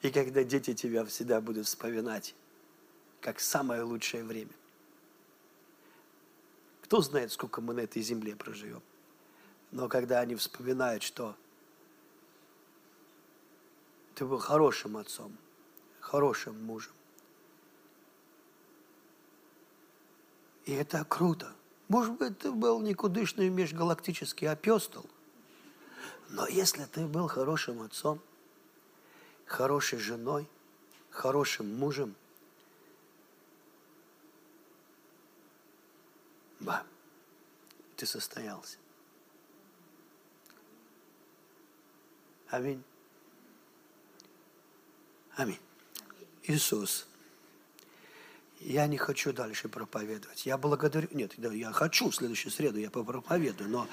[SPEAKER 1] И когда дети тебя всегда будут вспоминать, как самое лучшее время. Кто знает, сколько мы на этой земле проживем. Но когда они вспоминают, что ты был хорошим отцом, хорошим мужем. И это круто. Может быть, ты был никудышный межгалактический апостол, Но если ты был хорошим отцом, хорошей женой, хорошим мужем, ба, ты состоялся. Аминь. Аминь. Иисус, я не хочу дальше проповедовать. Я благодарю... Нет, я хочу в следующую среду, я попроповедую, но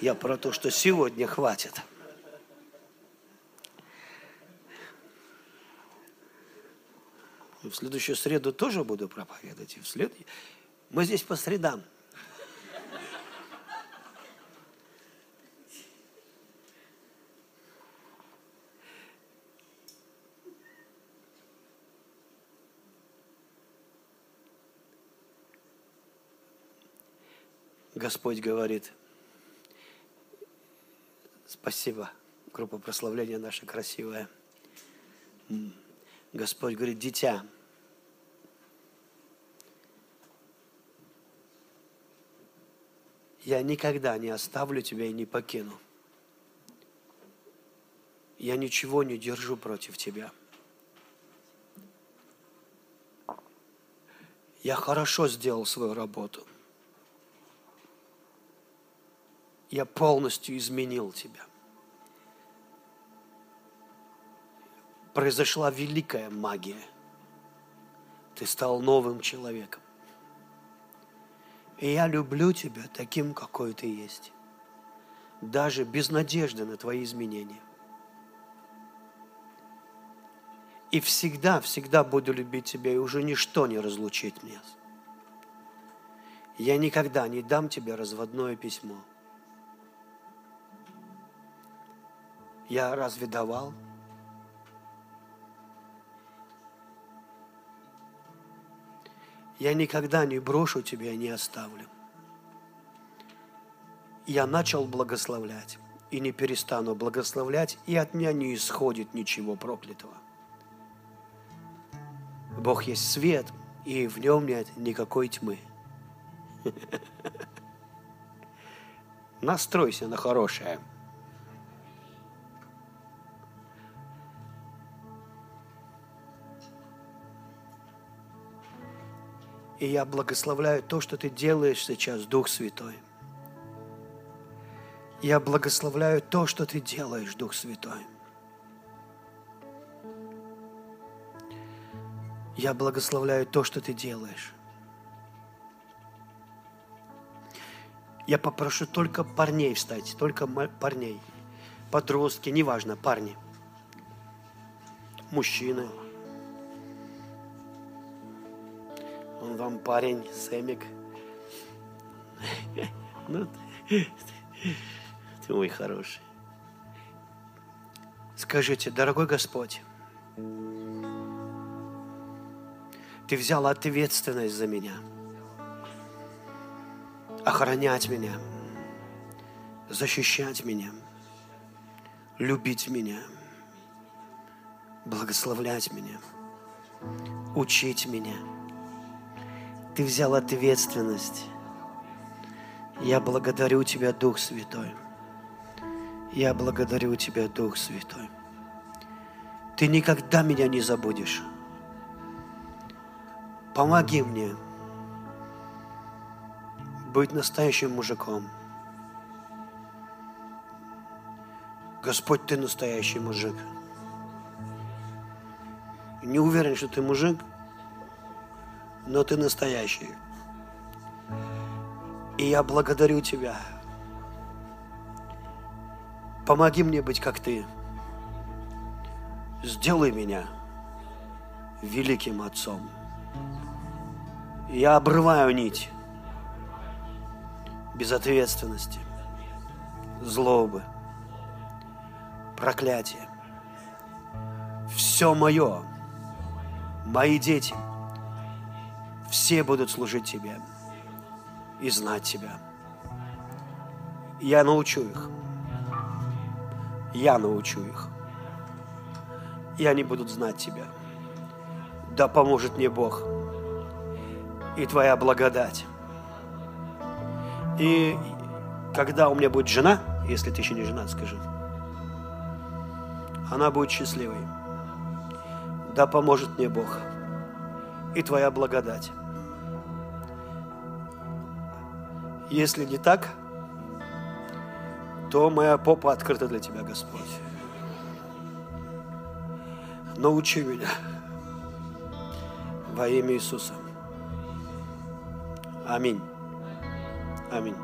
[SPEAKER 1] я про то, что сегодня хватит. В следующую среду тоже буду проповедовать. И в след... Мы здесь по средам. Господь говорит, спасибо, группа прославления наша красивая. Господь говорит, дитя, я никогда не оставлю тебя и не покину. Я ничего не держу против тебя. Я хорошо сделал свою работу – я полностью изменил тебя. Произошла великая магия. Ты стал новым человеком. И я люблю тебя таким, какой ты есть. Даже без надежды на твои изменения. И всегда, всегда буду любить тебя, и уже ничто не разлучит меня. Я никогда не дам тебе разводное письмо – Я разве давал? Я никогда не брошу тебя и не оставлю. Я начал благословлять и не перестану благословлять, и от меня не исходит ничего проклятого. Бог есть свет, и в нем нет никакой тьмы. Настройся на хорошее – И я благословляю то, что ты делаешь сейчас, Дух Святой. Я благословляю то, что ты делаешь, Дух Святой. Я благословляю то, что ты делаешь. Я попрошу только парней встать, только парней. Подростки, неважно, парни. Мужчины. Вам парень, Сэмик. Ну, ты, ты мой хороший. Скажите, дорогой Господь, Ты взял ответственность за меня, охранять меня, защищать меня, любить меня, благословлять меня, учить меня – ты взял ответственность. Я благодарю Тебя, Дух Святой. Я благодарю Тебя, Дух Святой. Ты никогда меня не забудешь. Помоги мне быть настоящим мужиком. Господь, ты настоящий мужик. Не уверен, что ты мужик – но ты настоящий. И я благодарю Тебя. Помоги мне быть как Ты. Сделай меня великим Отцом. Я обрываю нить безответственности, злобы, проклятия. Все мое, мои дети – все будут служить Тебе и знать Тебя. Я научу их. Я научу их. И они будут знать Тебя. Да поможет мне Бог и Твоя благодать. И когда у меня будет жена, если ты еще не женат, скажи, она будет счастливой. Да поможет мне Бог и Твоя благодать. Если не так, то моя попа открыта для Тебя, Господь. Научи меня во имя Иисуса. Аминь. Аминь.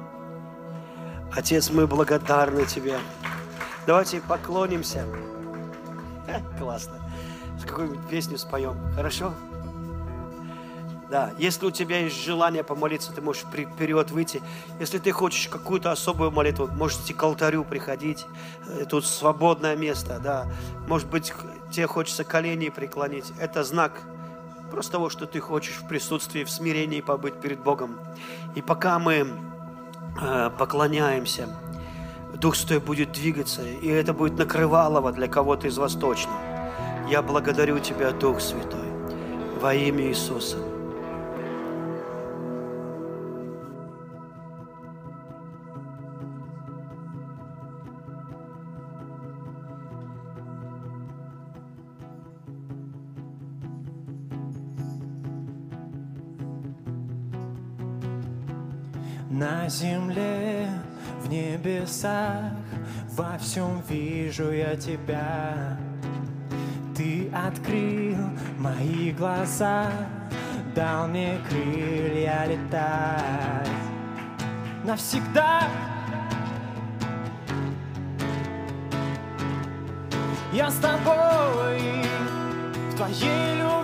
[SPEAKER 1] Отец, мы благодарны Тебе. Давайте поклонимся. Классно. Какую-нибудь песню споем. Хорошо? Да, если у тебя есть желание помолиться, ты можешь вперед выйти. Если ты хочешь какую-то особую молитву, можете к алтарю приходить. Э, тут свободное место, да. Может быть, тебе хочется колени преклонить. Это знак просто того, что ты хочешь в присутствии, в смирении побыть перед Богом. И пока мы э, поклоняемся, Дух Святой будет двигаться, и это будет накрывалово для кого-то из вас. Я благодарю Тебя, Дух Святой, во имя Иисуса.
[SPEAKER 2] На земле, в небесах, во всем вижу я тебя. Ты открыл мои глаза, дал мне крылья летать навсегда. Я с тобой в твоей любви.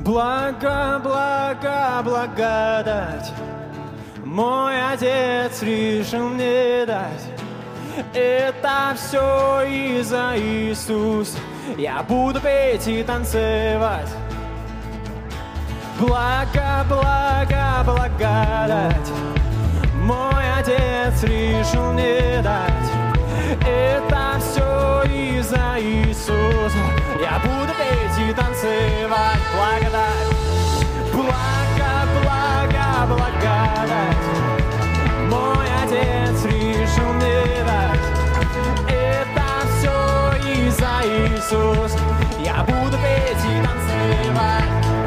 [SPEAKER 2] Благо, благо, благодать Мой отец решил мне дать. Это все из-за Иисус. Я буду петь и танцевать. Благо, благо, благодать Мой отец решил мне дать. Это молись за Иисуса, я буду петь и танцевать благодать. Благо, благо, благодать, мой Отец решил мне дать. Это все из-за Иисуса, я буду петь и танцевать.